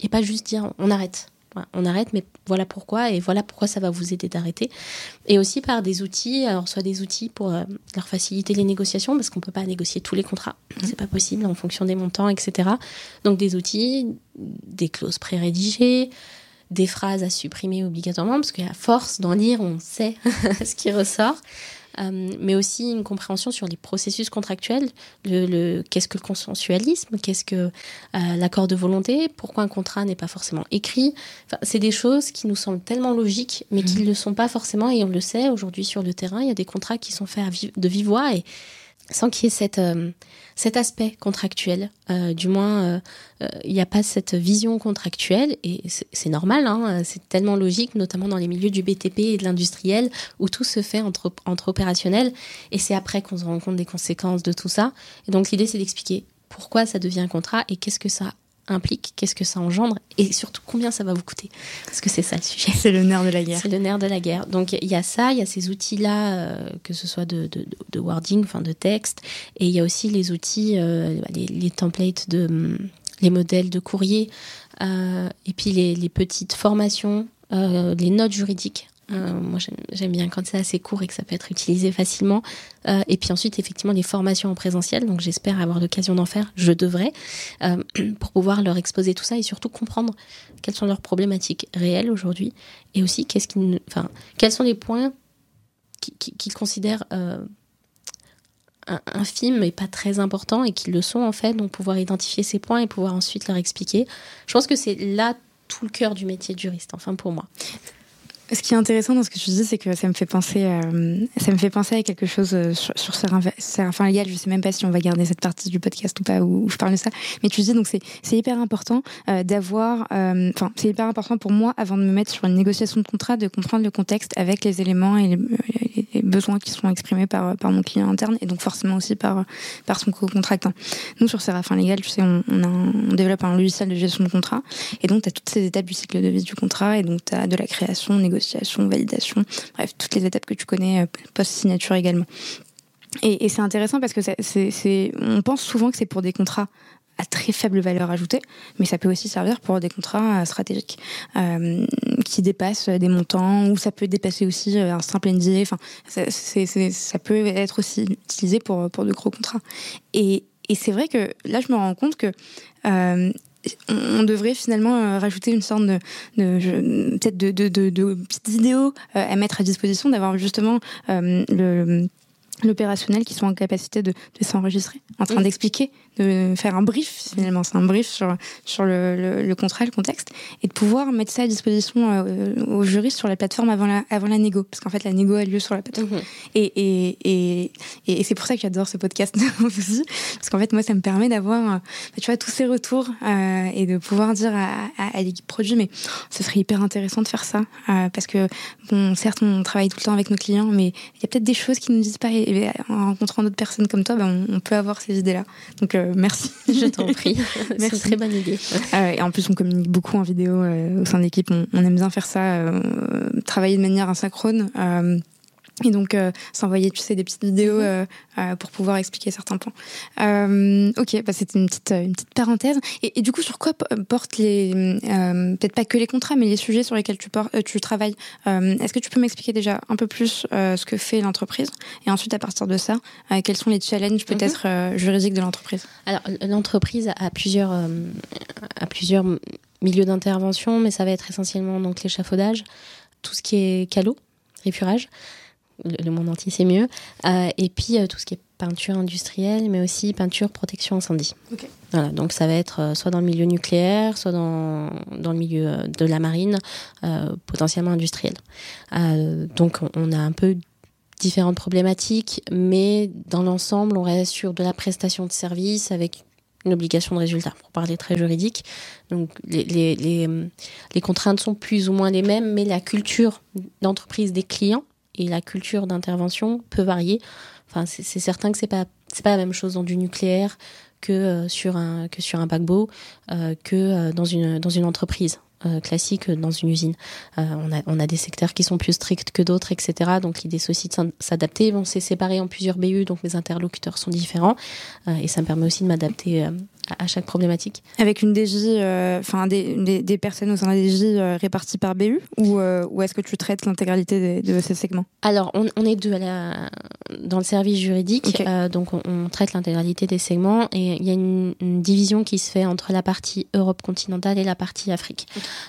et pas juste dire on arrête. On arrête, mais voilà pourquoi et voilà pourquoi ça va vous aider d'arrêter. Et aussi par des outils, alors soit des outils pour euh, leur faciliter les négociations parce qu'on peut pas négocier tous les contrats, mmh. c'est pas possible en fonction des montants, etc. Donc des outils, des clauses pré-rédigées, des phrases à supprimer obligatoirement parce qu'à force d'en lire, on sait ce qui ressort. Euh, mais aussi une compréhension sur les processus contractuels, le, qu'est-ce que le consensualisme, qu'est-ce que euh, l'accord de volonté, pourquoi un contrat n'est pas forcément écrit. Enfin, c'est des choses qui nous semblent tellement logiques, mais qui ne mmh. le sont pas forcément, et on le sait aujourd'hui sur le terrain, il y a des contrats qui sont faits de vive voix et sans qu'il y ait euh, cet aspect contractuel. Euh, du moins, euh, il n'y a pas cette vision contractuelle, et c'est normal, hein, c'est tellement logique, notamment dans les milieux du BTP et de l'industriel, où tout se fait entre, entre opérationnels, et c'est après qu'on se rend compte des conséquences de tout ça. Et donc l'idée, c'est d'expliquer pourquoi ça devient un contrat et qu'est-ce que ça implique, qu'est-ce que ça engendre et surtout combien ça va vous coûter. Parce que c'est ça le sujet. C'est le nerf de la guerre. C'est le nerf de la guerre. Donc il y a ça, il y a ces outils-là, euh, que ce soit de, de, de, wording, enfin de texte, et il y a aussi les outils, euh, les, templates de les modèles de courrier, euh, et puis les, les petites formations, les notes juridiques euh, moi, j'aime bien quand c'est assez court et que ça peut être utilisé facilement. Euh, et puis ensuite, effectivement, les formations en présentiel. Donc, j'espère avoir l'occasion d'en faire. Je devrais euh, pour pouvoir leur exposer tout ça et surtout comprendre quelles sont leurs problématiques réelles aujourd'hui et aussi qu'est-ce qui, enfin, quels sont les points qu'ils considèrent infimes mais pas très importants et qu'ils le sont en fait. Donc, pouvoir identifier ces points et pouvoir ensuite leur expliquer. Je pense que c'est là tout le cœur du métier de juriste. Enfin, pour moi. Ce qui est intéressant dans ce que tu dis, c'est que ça me fait penser, euh, ça me fait penser à quelque chose euh, sur, sur Séraphin Légal. Je sais même pas si on va garder cette partie du podcast ou pas où, je parle de ça. Mais tu dis donc c'est hyper important euh, d'avoir, enfin c'est hyper important pour moi avant de me mettre sur une négociation de contrat de comprendre le contexte avec les éléments et les, besoins qui sont exprimés par, mon client interne et donc forcément aussi par, par son co-contractant. Nous, sur Séraphin Légal, tu sais, on, on, développe un logiciel de gestion de contrat et donc tu as toutes ces étapes du cycle de vie du contrat et donc tu as de la création, négociation, validation, bref, toutes les étapes que tu connais post-signature également. Et, c'est intéressant parce que c'est, on pense souvent que c'est pour des contrats à très faible valeur ajoutée, mais ça peut aussi servir pour des contrats stratégiques euh, qui dépassent des montants, ou ça peut dépasser aussi euh, un simple NDA. Enfin, ça, peut être aussi utilisé pour, pour de gros contrats. Et, c'est vrai que là, je me rends compte que euh, on devrait finalement euh, rajouter une sorte de, de peut-être de, de, de, de, petites vidéos à mettre à disposition, d'avoir justement le l'opérationnel qui sont en capacité de, de s'enregistrer, en train d'expliquer, de faire un brief finalement, c'est un brief sur, sur le, le, contrat, le contexte, et de pouvoir mettre ça à disposition euh, aux juristes sur la plateforme avant la, avant la négo, parce qu'en fait la négo a lieu sur la plateforme. Mhm. Et, et, et, et c'est pour ça que j'adore ce podcast aussi, parce qu'en fait moi ça me permet d'avoir, bah, tu vois, tous ces retours euh, et de pouvoir dire à, à, l'équipe produit, mais ce serait hyper intéressant de faire ça, euh, parce que bon, certes on travaille tout le temps avec nos clients, mais il y a peut-être des choses qui nous disent pas et en rencontrant d'autres personnes comme toi, ben, on, peut avoir ces idées-là. Donc euh, merci. Je t'en prie. C'est une très bonne idée. Euh, et en plus, on communique beaucoup en vidéo euh, au sein de l'équipe. On, on, aime bien faire ça, travailler de manière asynchrone. Et donc euh, s'envoyer, tu sais, des petites vidéos mhm. euh, euh, pour pouvoir expliquer certains points. Ok, bah, c'était une petite une petite parenthèse. Et, et, du coup, sur quoi portent les peut-être pas que les contrats, mais les sujets sur lesquels tu portes, tu travailles. Est-ce que tu peux m'expliquer déjà un peu plus ce que fait l'entreprise et ensuite à partir de ça, quels sont les challenges peut-être mhm. juridiques de l'entreprise? Alors l'entreprise a plusieurs a plusieurs milieux d'intervention, mais ça va être essentiellement donc l'échafaudage, tout ce qui est calot, rifurage le, monde entier c'est mieux. Euh, et puis euh, tout ce qui est peinture industrielle, mais aussi peinture protection incendie. Voilà, donc ça va être euh, soit dans le milieu nucléaire, soit dans, dans le milieu de la marine, potentiellement industriel. donc on a un peu différentes problématiques, mais dans l'ensemble, on reste sur de la prestation de service avec une obligation de résultat, pour parler très juridique. Donc les, les, les, les contraintes sont plus ou moins les mêmes, mais la culture d'entreprise des clients et la culture d'intervention peut varier. Enfin, c'est certain que c'est pas c'est pas la même chose dans du nucléaire que euh, sur un que sur un paquebot euh, que euh, dans une dans une entreprise. Classique dans une usine. On, a, on a des secteurs qui sont plus stricts que d'autres, etc. Donc l'idée c'est aussi de s'adapter. Bon, c'est séparé en plusieurs BU, donc mes interlocuteurs sont différents. et ça me permet aussi de m'adapter à chaque problématique. Avec une DJ, euh, enfin des, des, personnes au sein de la DJ euh, réparties par BU ou, euh, ou est-ce que tu traites l'intégralité de, ces segments? Alors, on, on, est deux à la, dans le service juridique, donc on, traite l'intégralité des segments et il y a une, division qui se fait entre la partie Europe continentale et la partie Afrique.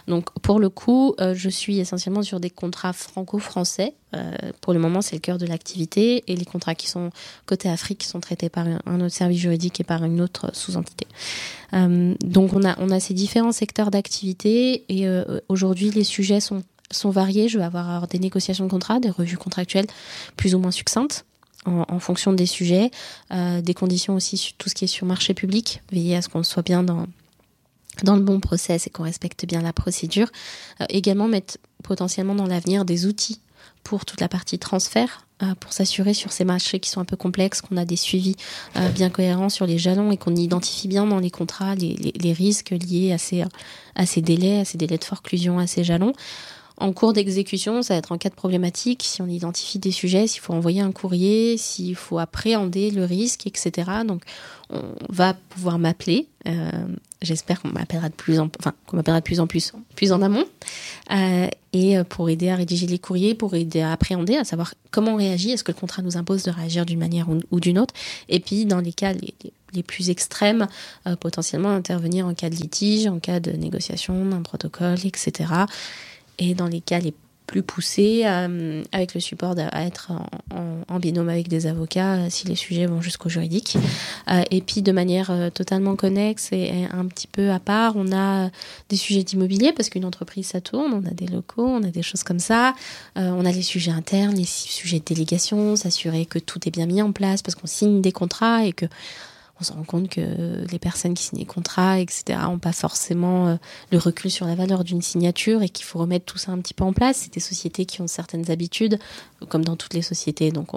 Donc, pour le coup, je suis essentiellement sur des contrats franco-français euh, pour le moment, c'est le cœur de l'activité et les contrats qui sont côté Afrique sont traités par un autre service juridique et par une autre sous-entité. Euh, donc on a, ces différents secteurs d'activité et euh, aujourd'hui les sujets sont, variés. Je vais avoir des négociations de contrats, des revues contractuelles plus ou moins succinctes. En, fonction des sujets, des conditions aussi, tout ce qui est sur marché public, veiller à ce qu'on soit bien dans le bon process et qu'on respecte bien la procédure. également mettre potentiellement dans l'avenir des outils pour toute la partie transfert, euh, pour s'assurer sur ces marchés qui sont un peu complexes, qu'on a des suivis euh, bien cohérents sur les jalons et qu'on identifie bien dans les contrats les, les, risques liés à ces, à ces délais, à ces délais de forclusion, à ces jalons. En cours d'exécution, ça va être en cas de problématique, si on identifie des sujets, s'il faut envoyer un courrier, s'il faut appréhender le risque, etc. Donc, on va pouvoir m'appeler. Euh, j'espère qu'on m'appellera de plus en, enfin, qu'on m'appellera de plus en plus, plus en amont, euh, et euh, pour aider à rédiger les courriers, pour aider à appréhender, à savoir comment on réagit, est-ce que le contrat nous impose de réagir d'une manière ou, d'une autre, et puis dans les cas les, les plus extrêmes, euh, potentiellement intervenir en cas de litige, en cas de négociation d'un protocole, etc. Et dans les cas les plus poussé, euh, avec le support à être en, binôme avec des avocats euh, si les sujets vont jusqu'au juridique. Euh, et puis de manière totalement connexe et, un petit peu à part, on a des sujets d'immobilier parce qu'une entreprise ça tourne, on a des locaux, on a des choses comme ça. on a les sujets internes, les sujets de délégation, s'assurer que tout est bien mis en place parce qu'on signe des contrats et que on se rend compte que les personnes qui signent les contrats, etc., n'ont pas forcément euh, le recul sur la valeur d'une signature et qu'il faut remettre tout ça un petit peu en place. C'est des sociétés qui ont certaines habitudes, comme dans toutes les sociétés. Donc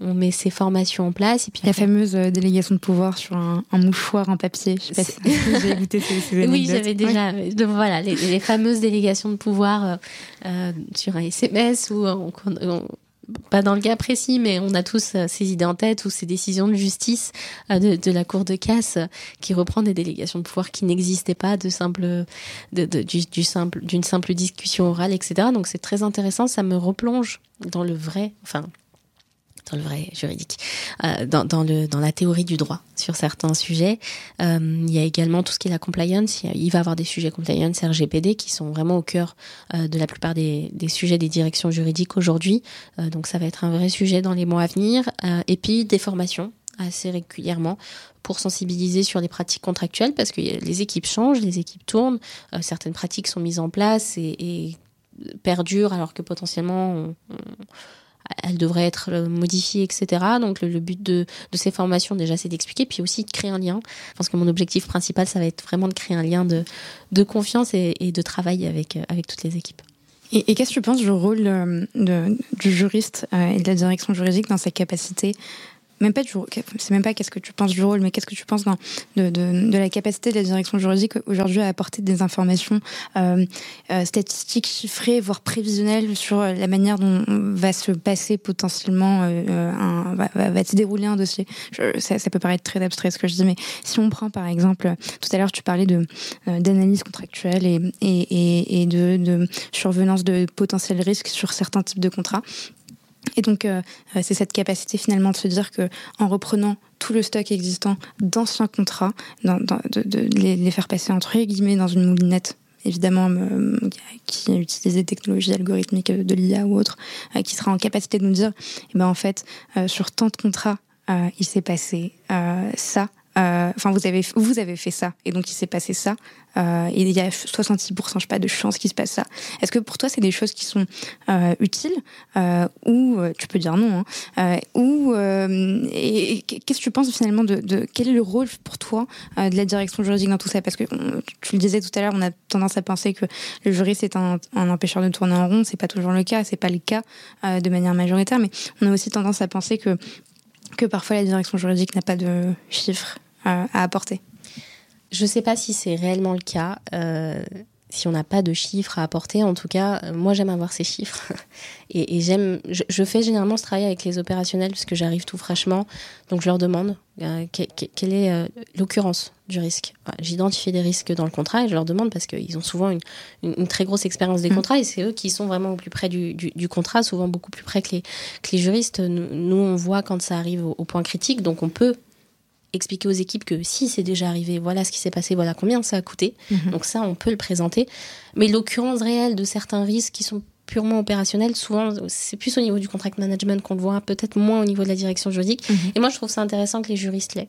on, met ces formations en place. Et puis la fameuse euh, délégation de pouvoir sur un, mouchoir en papier. Je sais pas si vous avez goûté ces, ces Oui, j'avais déjà. Donc voilà, les, fameuses délégations de pouvoir euh, sur un SMS où on, pas dans le cas précis, mais on a tous euh, ces idées en tête ou ces décisions de justice euh, de, la Cour de casse qui reprend des délégations de pouvoir qui n'existaient pas de simple, de, simple, d'une simple discussion orale, etc. Donc c'est très intéressant, ça me replonge dans le vrai, enfin dans le vrai juridique, euh, dans, la théorie du droit sur certains sujets. Euh, il y a également tout ce qui est la compliance. Il, va y avoir des sujets compliance RGPD qui sont vraiment au cœur euh, de la plupart des, sujets des directions juridiques aujourd'hui. Donc ça va être un vrai sujet dans les mois à venir. Et puis des formations assez régulièrement pour sensibiliser sur les pratiques contractuelles parce que les équipes changent, les équipes tournent, certaines pratiques sont mises en place et, et perdurent alors que potentiellement on elle devrait être euh, modifiée, etc. Donc le, but de, ces formations, déjà, c'est d'expliquer, puis aussi de créer un lien. Je pense que mon objectif principal, ça va être vraiment de créer un lien de, confiance et, de travail avec, euh, toutes les équipes. Et, qu'est-ce que tu penses du rôle euh, du juriste et de la direction juridique dans sa capacité même pas c'est même pas qu'est-ce que tu penses du rôle, mais qu'est-ce que tu penses de, de, de, la capacité de la direction juridique aujourd'hui à apporter des informations euh, euh, statistiques chiffrées, voire prévisionnelles sur la manière dont va se passer potentiellement, euh, un, va, va, se dérouler un dossier. ça, ça, peut paraître très abstrait ce que je dis, mais si on prend par exemple, tout à l'heure tu parlais de d'analyse contractuelle et, et, et, et de, de survenance de potentiels risques sur certains types de contrats. Et donc, euh, euh, c'est cette capacité finalement de se dire que en reprenant tout le stock existant d'anciens contrats, de, les, faire passer entre guillemets dans une moulinette évidemment euh, qui utilise des technologies algorithmiques de l'IA ou autre, qui sera en capacité de nous dire, eh ben en fait, sur tant de contrats, il s'est passé ça, euh, enfin, vous avez vous avez fait ça, et donc il s'est passé ça. Euh, et il y a 66%, je sais pas, de chances qu'il se passe ça. Est-ce que pour toi, c'est des choses qui sont euh, utiles? Ou tu peux dire non hein, Ou et, qu'est-ce que tu penses finalement de, de, quel est le rôle pour toi de la direction juridique dans tout ça? Parce que tu le disais tout à l'heure, on a tendance à penser que le juriste est un, un empêcheur de tourner en rond. C'est pas toujours le cas, c'est pas le cas de manière majoritaire, mais on a aussi tendance à penser que que parfois la direction juridique n'a pas de chiffres à, apporter Je ne sais pas si c'est réellement le cas. Euh, si on n'a pas de chiffres à apporter, en tout cas, euh, moi j'aime avoir ces chiffres. Et, j'aime, je, fais généralement ce travail avec les opérationnels parce que j'arrive tout fraîchement. Donc je leur demande euh, quelle est l'occurrence du risque. J'identifie des risques dans le contrat et je leur demande parce qu'ils ont souvent une, très grosse expérience des mmh. contrats et c'est eux qui sont vraiment au plus près du, contrat, souvent beaucoup plus près que les, que les juristes. Nous, on voit quand ça arrive au point critique, donc on peut expliquer aux équipes que si c'est déjà arrivé, voilà ce qui s'est passé, voilà combien ça a coûté. Mhm. Donc ça, on peut le présenter. Mais l'occurrence réelle de certains risques qui sont purement opérationnels, souvent, c'est plus au niveau du contract management qu'on le voit, peut-être moins au niveau de la direction juridique. Mhm. Et moi, je trouve ça intéressant que les juristes l'aient.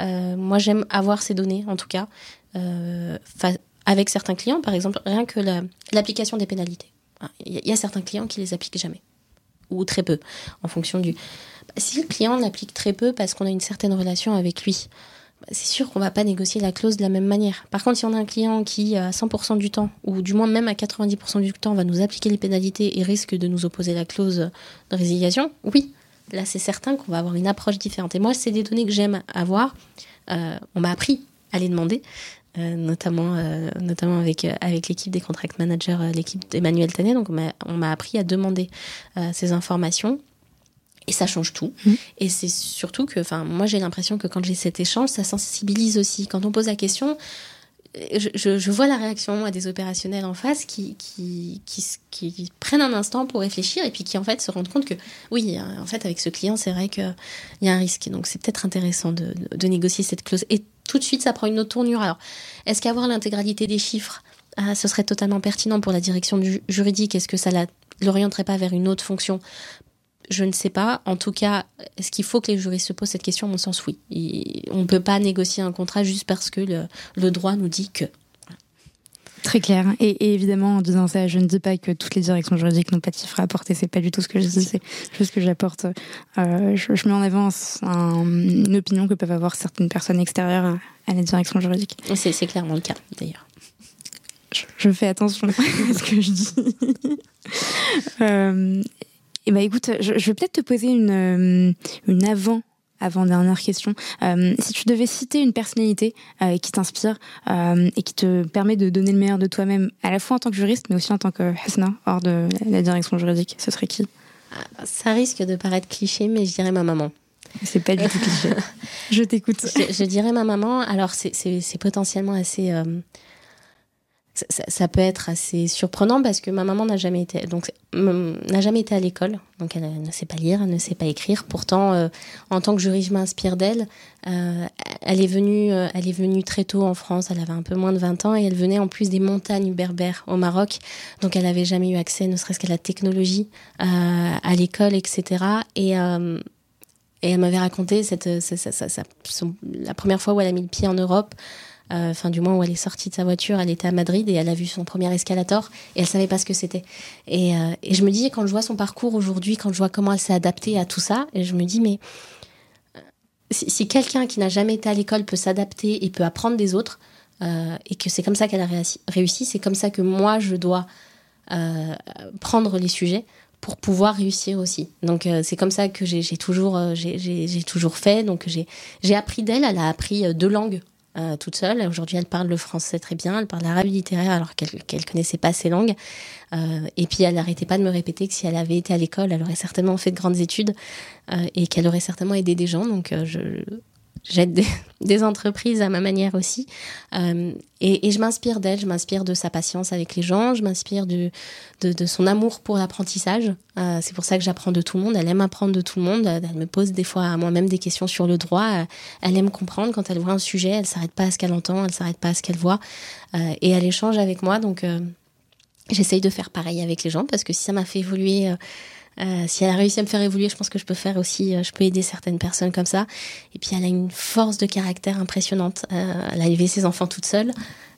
Euh, moi, j'aime avoir ces données, en tout cas, euh, avec certains clients, par exemple, rien que l'application des pénalités. Il y, a certains clients qui les appliquent jamais, ou très peu, en fonction du si le client l'applique très peu parce qu'on a une certaine relation avec lui, bah, c'est sûr qu'on va pas négocier la clause de la même manière. Par contre, si on a un client qui, à 100% du temps, ou du moins même à 90% du temps, va nous appliquer les pénalités et risque de nous opposer la clause de résiliation, oui, là c'est certain qu'on va avoir une approche différente. Et moi, c'est des données que j'aime avoir. Euh, on m'a appris à les demander. Euh, notamment, euh, notamment avec, avec l'équipe des contract managers, l'équipe d'Emmanuel Tanet. Donc, on m'a appris à demander ces informations et ça change tout. Mmh. Et c'est surtout que, enfin, moi j'ai l'impression que quand j'ai cet échange, ça sensibilise aussi. Quand on pose la question, je, je, je, vois la réaction à des opérationnels en face qui, qui, qui, qui, prennent un instant pour réfléchir et puis qui en fait se rendent compte que oui, en fait avec ce client c'est vrai qu'il y a un risque. Donc c'est peut-être intéressant de, de, négocier cette clause. Et tout de suite ça prend une autre tournure. Alors est-ce qu'avoir l'intégralité des chiffres, ah, ce serait totalement pertinent pour la direction du juridique? Est-ce que ça la l'orienterait pas vers une autre fonction? Je ne sais pas. En tout cas, est-ce qu'il faut que les juristes se posent cette question? À mon sens, oui. on ne peut pas négocier un contrat juste parce que le, droit nous dit que. Très clair. Et, évidemment, en disant ça, je ne dis pas que toutes les directions juridiques n'ont pas de chiffres à apporter. C'est pas du tout ce que je dis. C'est juste que j'apporte. Euh, je, mets en avant une opinion que peuvent avoir certaines personnes extérieures à, la direction juridique. C'est clairement le cas, d'ailleurs. Je, fais attention à ce que je dis. euh, et bah écoute, je, vais peut-être te poser une, euh, une avant avant-dernière question. Euh, si tu devais citer une personnalité euh, qui t'inspire euh, et qui te permet de donner le meilleur de toi-même, à la fois en tant que juriste, mais aussi en tant que Hasna, hors de la direction juridique, ce serait qui? Ça risque de paraître cliché, mais je dirais ma maman. C'est pas du tout cliché. je t'écoute. Je, je, dirais ma maman. Alors, c'est potentiellement assez ça, peut être assez surprenant parce que ma maman n'a jamais été donc n'a jamais été à l'école. Donc elle, ne sait pas lire elle ne sait pas écrire. Pourtant euh, en tant que juriste je m'inspire d'elle. Euh, elle est venue euh, elle est venue très tôt en France. Elle avait un peu moins de 20 ans et elle venait en plus des montagnes berbères au Maroc. Donc elle n'avait jamais eu accès ne serait-ce qu'à la technologie à l'école etc et elle m'avait raconté cette, la première fois où elle a mis le pied en Europe enfin du moins où elle est sortie de sa voiture, elle était à Madrid et elle a vu son premier escalator et elle savait pas ce que c'était. Et, euh, je me dis quand je vois son parcours aujourd'hui, quand je vois comment elle s'est adaptée à tout ça, et je me dis mais euh, si, quelqu'un qui n'a jamais été à l'école peut s'adapter et peut apprendre des autres et que c'est comme ça qu'elle a réussi, c'est comme ça que moi je dois prendre les sujets pour pouvoir réussir aussi. Donc c'est comme ça que j'ai toujours, j'ai toujours fait. Donc j'ai appris d'elle. Elle a appris deux langues euh, toute seule. Aujourd'hui, elle parle le français très bien, elle parle l'arabe littéraire alors qu'elle ne connaissait pas ces langues. Euh, et puis, elle n'arrêtait pas de me répéter que si elle avait été à l'école, elle aurait certainement fait de grandes études euh, et qu'elle aurait certainement aidé des gens. Donc, je, j'aide des, entreprises à ma manière aussi. Euh, et, je m'inspire d'elle, je m'inspire de sa patience avec les gens, je m'inspire de, son amour pour l'apprentissage. Euh, c'est pour ça que j'apprends de tout le monde. Elle aime apprendre de tout le monde. Elle me pose des fois à moi-même des questions sur le droit. Elle aime comprendre quand elle voit un sujet. Elle s'arrête pas à ce qu'elle entend, elle s'arrête pas à ce qu'elle voit. Euh, et elle échange avec moi. Donc, j'essaye de faire pareil avec les gens parce que si ça m'a fait évoluer euh, si elle a réussi à me faire évoluer, je pense que je peux faire aussi, euh, je peux aider certaines personnes comme ça. Et puis elle a une force de caractère impressionnante. Euh, elle a élevé ses enfants toute seule.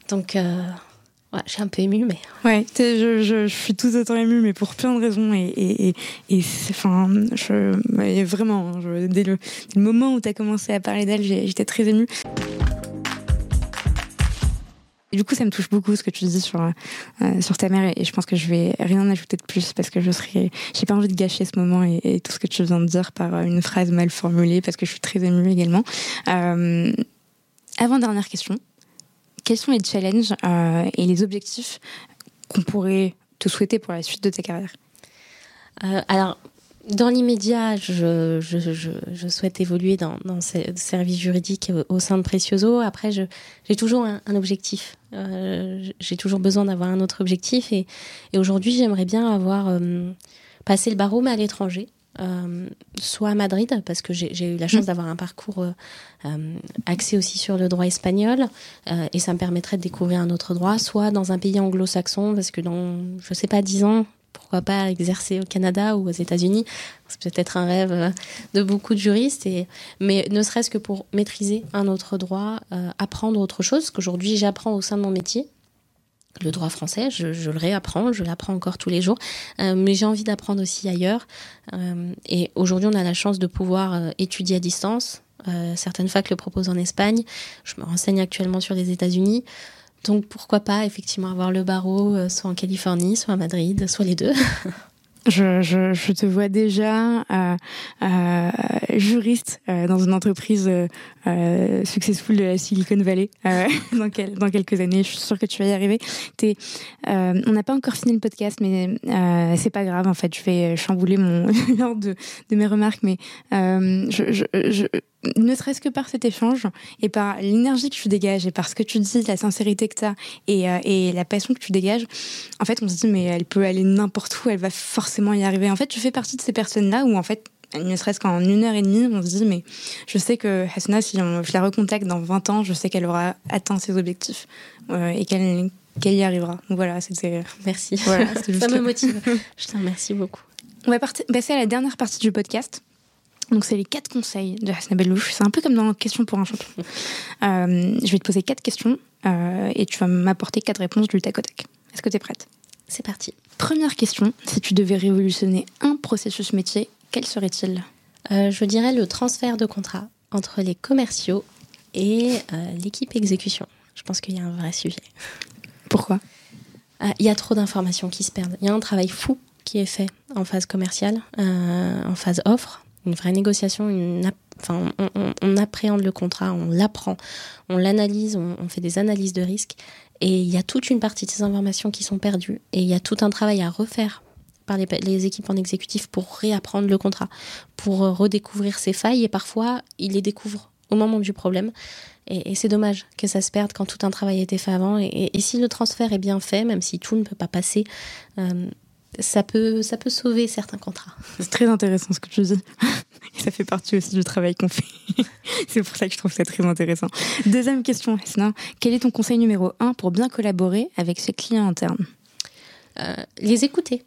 Donc ouais, je un peu émue, mais. Ouais, je, je, je, suis tout autant émue, mais pour plein de raisons. Et, et, et, enfin, vraiment, dès, le, dès, le, moment où tu as commencé à parler d'elle, j'étais très émue. Du coup, ça me touche beaucoup ce que tu dis sur euh, sur ta mère et je pense que je vais rien ajouter de plus parce que je serais, j'ai pas envie de gâcher ce moment et, tout ce que tu viens de dire par euh, une phrase mal formulée parce que je suis très émue également. Euh, avant dernière question, quels sont les challenges et les objectifs qu'on pourrait te souhaiter pour la suite de ta carrière? Alors dans l'immédiat, je, je, je, je, souhaite évoluer dans, dans ce service juridique au sein de Precioso. Après, j'ai toujours un, un objectif. Euh, j'ai toujours besoin d'avoir un autre objectif. Et, et aujourd'hui, j'aimerais bien avoir euh, passé le barreau, mais à l'étranger. Euh, soit à Madrid, parce que j'ai eu la chance mmh. d'avoir un parcours euh, euh, axé aussi sur le droit espagnol, et ça me permettrait de découvrir un autre droit, soit dans un pays anglo-saxon, parce que dans, je sais pas, dix ans, pourquoi pas exercer au Canada ou aux États-Unis C'est peut-être un rêve euh, de beaucoup de juristes, et, mais ne serait-ce que pour maîtriser un autre droit, euh, apprendre autre chose, qu'aujourd'hui j'apprends au sein de mon métier. Le droit français, je, le réapprends, je l'apprends encore tous les jours, euh, mais j'ai envie d'apprendre aussi ailleurs. et aujourd'hui, on a la chance de pouvoir étudier à distance. certaines facs le proposent en Espagne. Je me renseigne actuellement sur les États-Unis. Donc pourquoi pas effectivement avoir le barreau euh, soit en Californie, soit à Madrid, soit les deux. Je, te vois déjà euh, euh, juriste dans une entreprise successful de la Silicon Valley dans, quel, dans, quelques années. Je suis sûre que tu vas y arriver. On n'a pas encore fini le podcast, mais c'est pas grave. En fait, je vais chambouler mon de, de, mes remarques, mais je ne serait-ce que par cet échange et par l'énergie que tu dégages et par ce que tu dis, la sincérité que tu as et, euh, et, la passion que tu dégages, en fait, on se dit, mais elle peut aller n'importe où, elle va forcément y arriver. En fait, tu fais partie de ces personnes-là où, en fait, ne serait-ce qu'en une heure et demie, on se dit, mais je sais que Hasna, si je la recontacte dans 20 ans, je sais qu'elle aura atteint ses objectifs euh, et qu'elle qu'elle y arrivera. Voilà, c'était. Merci. Voilà, Ça me motive. je te remercie beaucoup. On va passer à la dernière partie du podcast. Donc, c'est les quatre conseils de Hasna Bellouche. C'est un peu comme dans Question pour un champion. Euh, je vais te poser quatre questions euh, et tu vas m'apporter quatre réponses du tac au tac. Est-ce que tu es prête? C'est parti. Première question. Si tu devais révolutionner un processus métier, quel serait-il? Euh, Je dirais le transfert de contrat entre les commerciaux et l'équipe exécution. Je pense qu'il y a un vrai sujet. Pourquoi? Il y a trop d'informations qui se perdent. Il y a un travail fou qui est fait en phase commerciale, en phase offre, une vraie négociation, enfin, on, appréhende le contrat, on l'apprend, on l'analyse, on, fait des analyses de risque. Et il y a toute une partie de ces informations qui sont perdues. Et il y a tout un travail à refaire par les, équipes en exécutif pour réapprendre le contrat, pour redécouvrir ses failles. Et parfois, ils les découvrent au moment du problème. Et, c'est dommage que ça se perde quand tout un travail a été fait avant. Et, si le transfert est bien fait, même si tout ne peut pas passer, euh, ça peut, ça peut sauver certains contrats. C'est très intéressant ce que tu dis. Et ça fait partie aussi du travail qu'on fait. C'est pour ça que je trouve ça très intéressant. Deuxième question, Esna. Quel est ton conseil numéro un pour bien collaborer avec ses clients internes euh, Les écouter.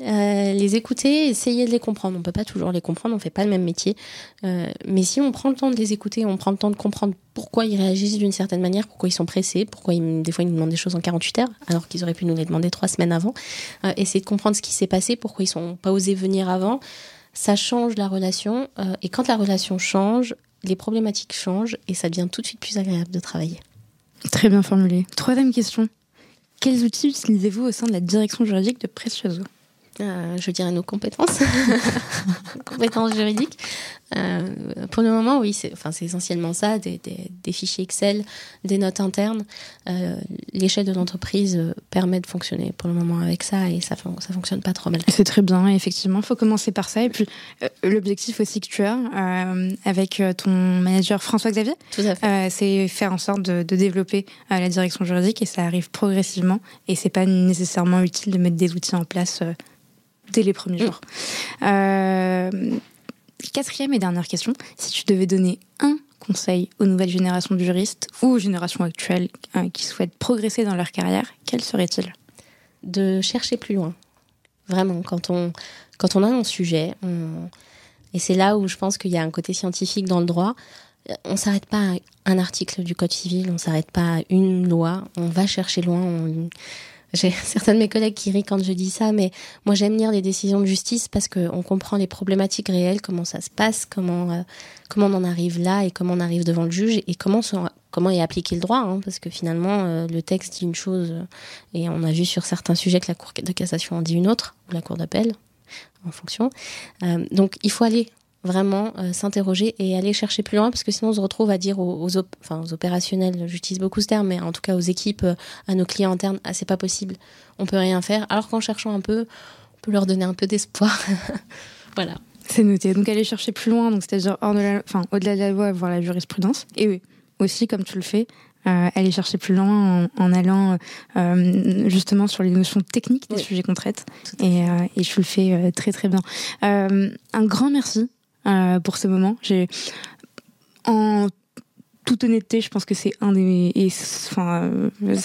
Euh, les écouter, essayer de les comprendre. On peut pas toujours les comprendre, on fait pas le même métier. Euh, mais si on prend le temps de les écouter, on prend le temps de comprendre pourquoi ils réagissent d'une certaine manière, pourquoi ils sont pressés, pourquoi ils, des fois ils nous demandent des choses en 48 heures, alors qu'ils auraient pu nous les demander trois semaines avant. Euh, essayer de comprendre ce qui s'est passé, pourquoi ils sont pas osés venir avant. Ça change la relation. et quand la relation change, les problématiques changent et ça devient tout de suite plus agréable de travailler. Très bien formulé. Troisième question. Quels outils utilisez-vous au sein de la direction juridique de Precioso euh, je dirais nos compétences, compétences juridiques. Euh, pour le moment, oui, c'est enfin, essentiellement ça, des, des, fichiers Excel, des notes internes. Euh, l'échelle de l'entreprise permet de fonctionner pour le moment avec ça et ça, ça fonctionne pas trop mal. C'est très bien, effectivement, il faut commencer par ça. Et puis, l'objectif aussi que tu as avec ton manager François-Xavier, c'est faire en sorte de, de développer la direction juridique et ça arrive progressivement et c'est pas nécessairement utile de mettre des outils en place dès les premiers jours. Euh, quatrième et dernière question, si tu devais donner un conseil aux nouvelles générations de juristes ou aux générations actuelles euh, qui souhaitent progresser dans leur carrière, quel serait-il? De chercher plus loin. Vraiment, quand on, quand on a un sujet, et c'est là où je pense qu'il y a un côté scientifique dans le droit, on s'arrête pas à un article du Code civil, on s'arrête pas à une loi, on va chercher loin, on j'ai certains de mes collègues qui rient quand je dis ça, mais moi j'aime lire les décisions de justice parce qu'on comprend les problématiques réelles, comment ça se passe, comment, euh, comment on en arrive là et comment on arrive devant le juge et comment, comment est appliqué le droit. Hein, parce que finalement, euh, le texte dit une chose euh, et on a vu sur certains sujets que la Cour de cassation en dit une autre, ou la Cour d'appel, en fonction. donc il faut aller vraiment euh, s'interroger et aller chercher plus loin parce que sinon on se retrouve à dire aux, enfin, aux opérationnels, j'utilise beaucoup ce terme, mais en tout cas aux équipes, euh, à nos clients internes, ah, c'est pas possible, on peut rien faire. Alors qu'en cherchant un peu, on peut leur donner un peu d'espoir. voilà. C'est noté. Donc aller chercher plus loin, donc c'est-à-dire hors de la, enfin au-delà de la loi, voir la jurisprudence. Et oui, aussi comme tu le fais, euh, aller chercher plus loin en, allant justement sur les notions techniques des sujets qu'on traite. Et, et, je le fais très très bien. un grand merci euh, pour ce moment. J'ai en toute honnêteté, je pense que c'est un des. enfin, euh,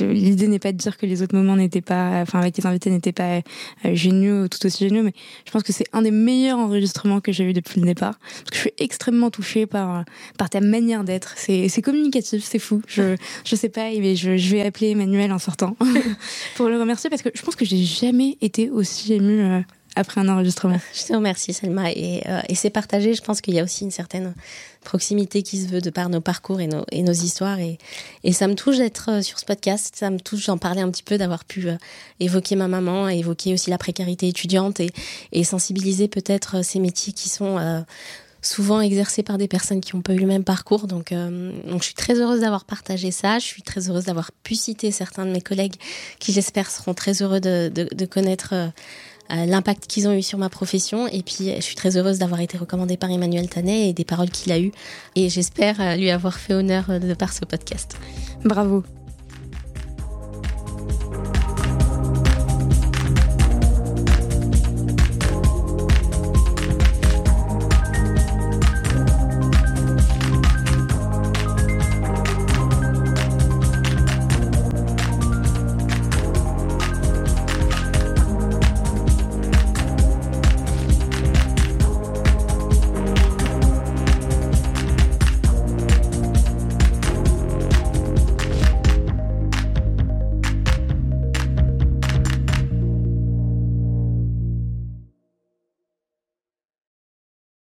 l'idée n'est pas de dire que les autres moments n'étaient pas, enfin, avec les invités n'étaient pas euh, géniaux, tout aussi géniaux, mais je pense que c'est un des meilleurs enregistrements que j'ai eu depuis le départ. Parce que je suis extrêmement touchée par, par ta manière d'être. C'est, c'est communicatif, c'est fou. Je, je sais pas, mais je, je vais appeler Emmanuel en sortant pour le remercier parce que je pense que j'ai jamais été aussi émue après un enregistrement. Je te remercie Selma et, euh, et c'est partagé. Je pense qu'il y a aussi une certaine proximité qui se veut de par nos parcours et nos, et nos histoires et, et ça me touche d'être euh, sur ce podcast. Ça me touche d'en parler un petit peu, d'avoir pu euh, évoquer ma maman, évoquer aussi la précarité étudiante et, sensibiliser peut-être ces métiers qui sont souvent exercés par des personnes qui n'ont pas eu le même parcours. Donc, donc je suis très heureuse d'avoir partagé ça. Je suis très heureuse d'avoir pu citer certains de mes collègues qui, j'espère, seront très heureux de, de, connaître l'impact qu'ils ont eu sur ma profession. Et puis, je suis très heureuse d'avoir été recommandée par Emmanuel Tanet et des paroles qu'il a eues. Et j'espère euh, lui avoir fait honneur euh, de par ce podcast. Bravo.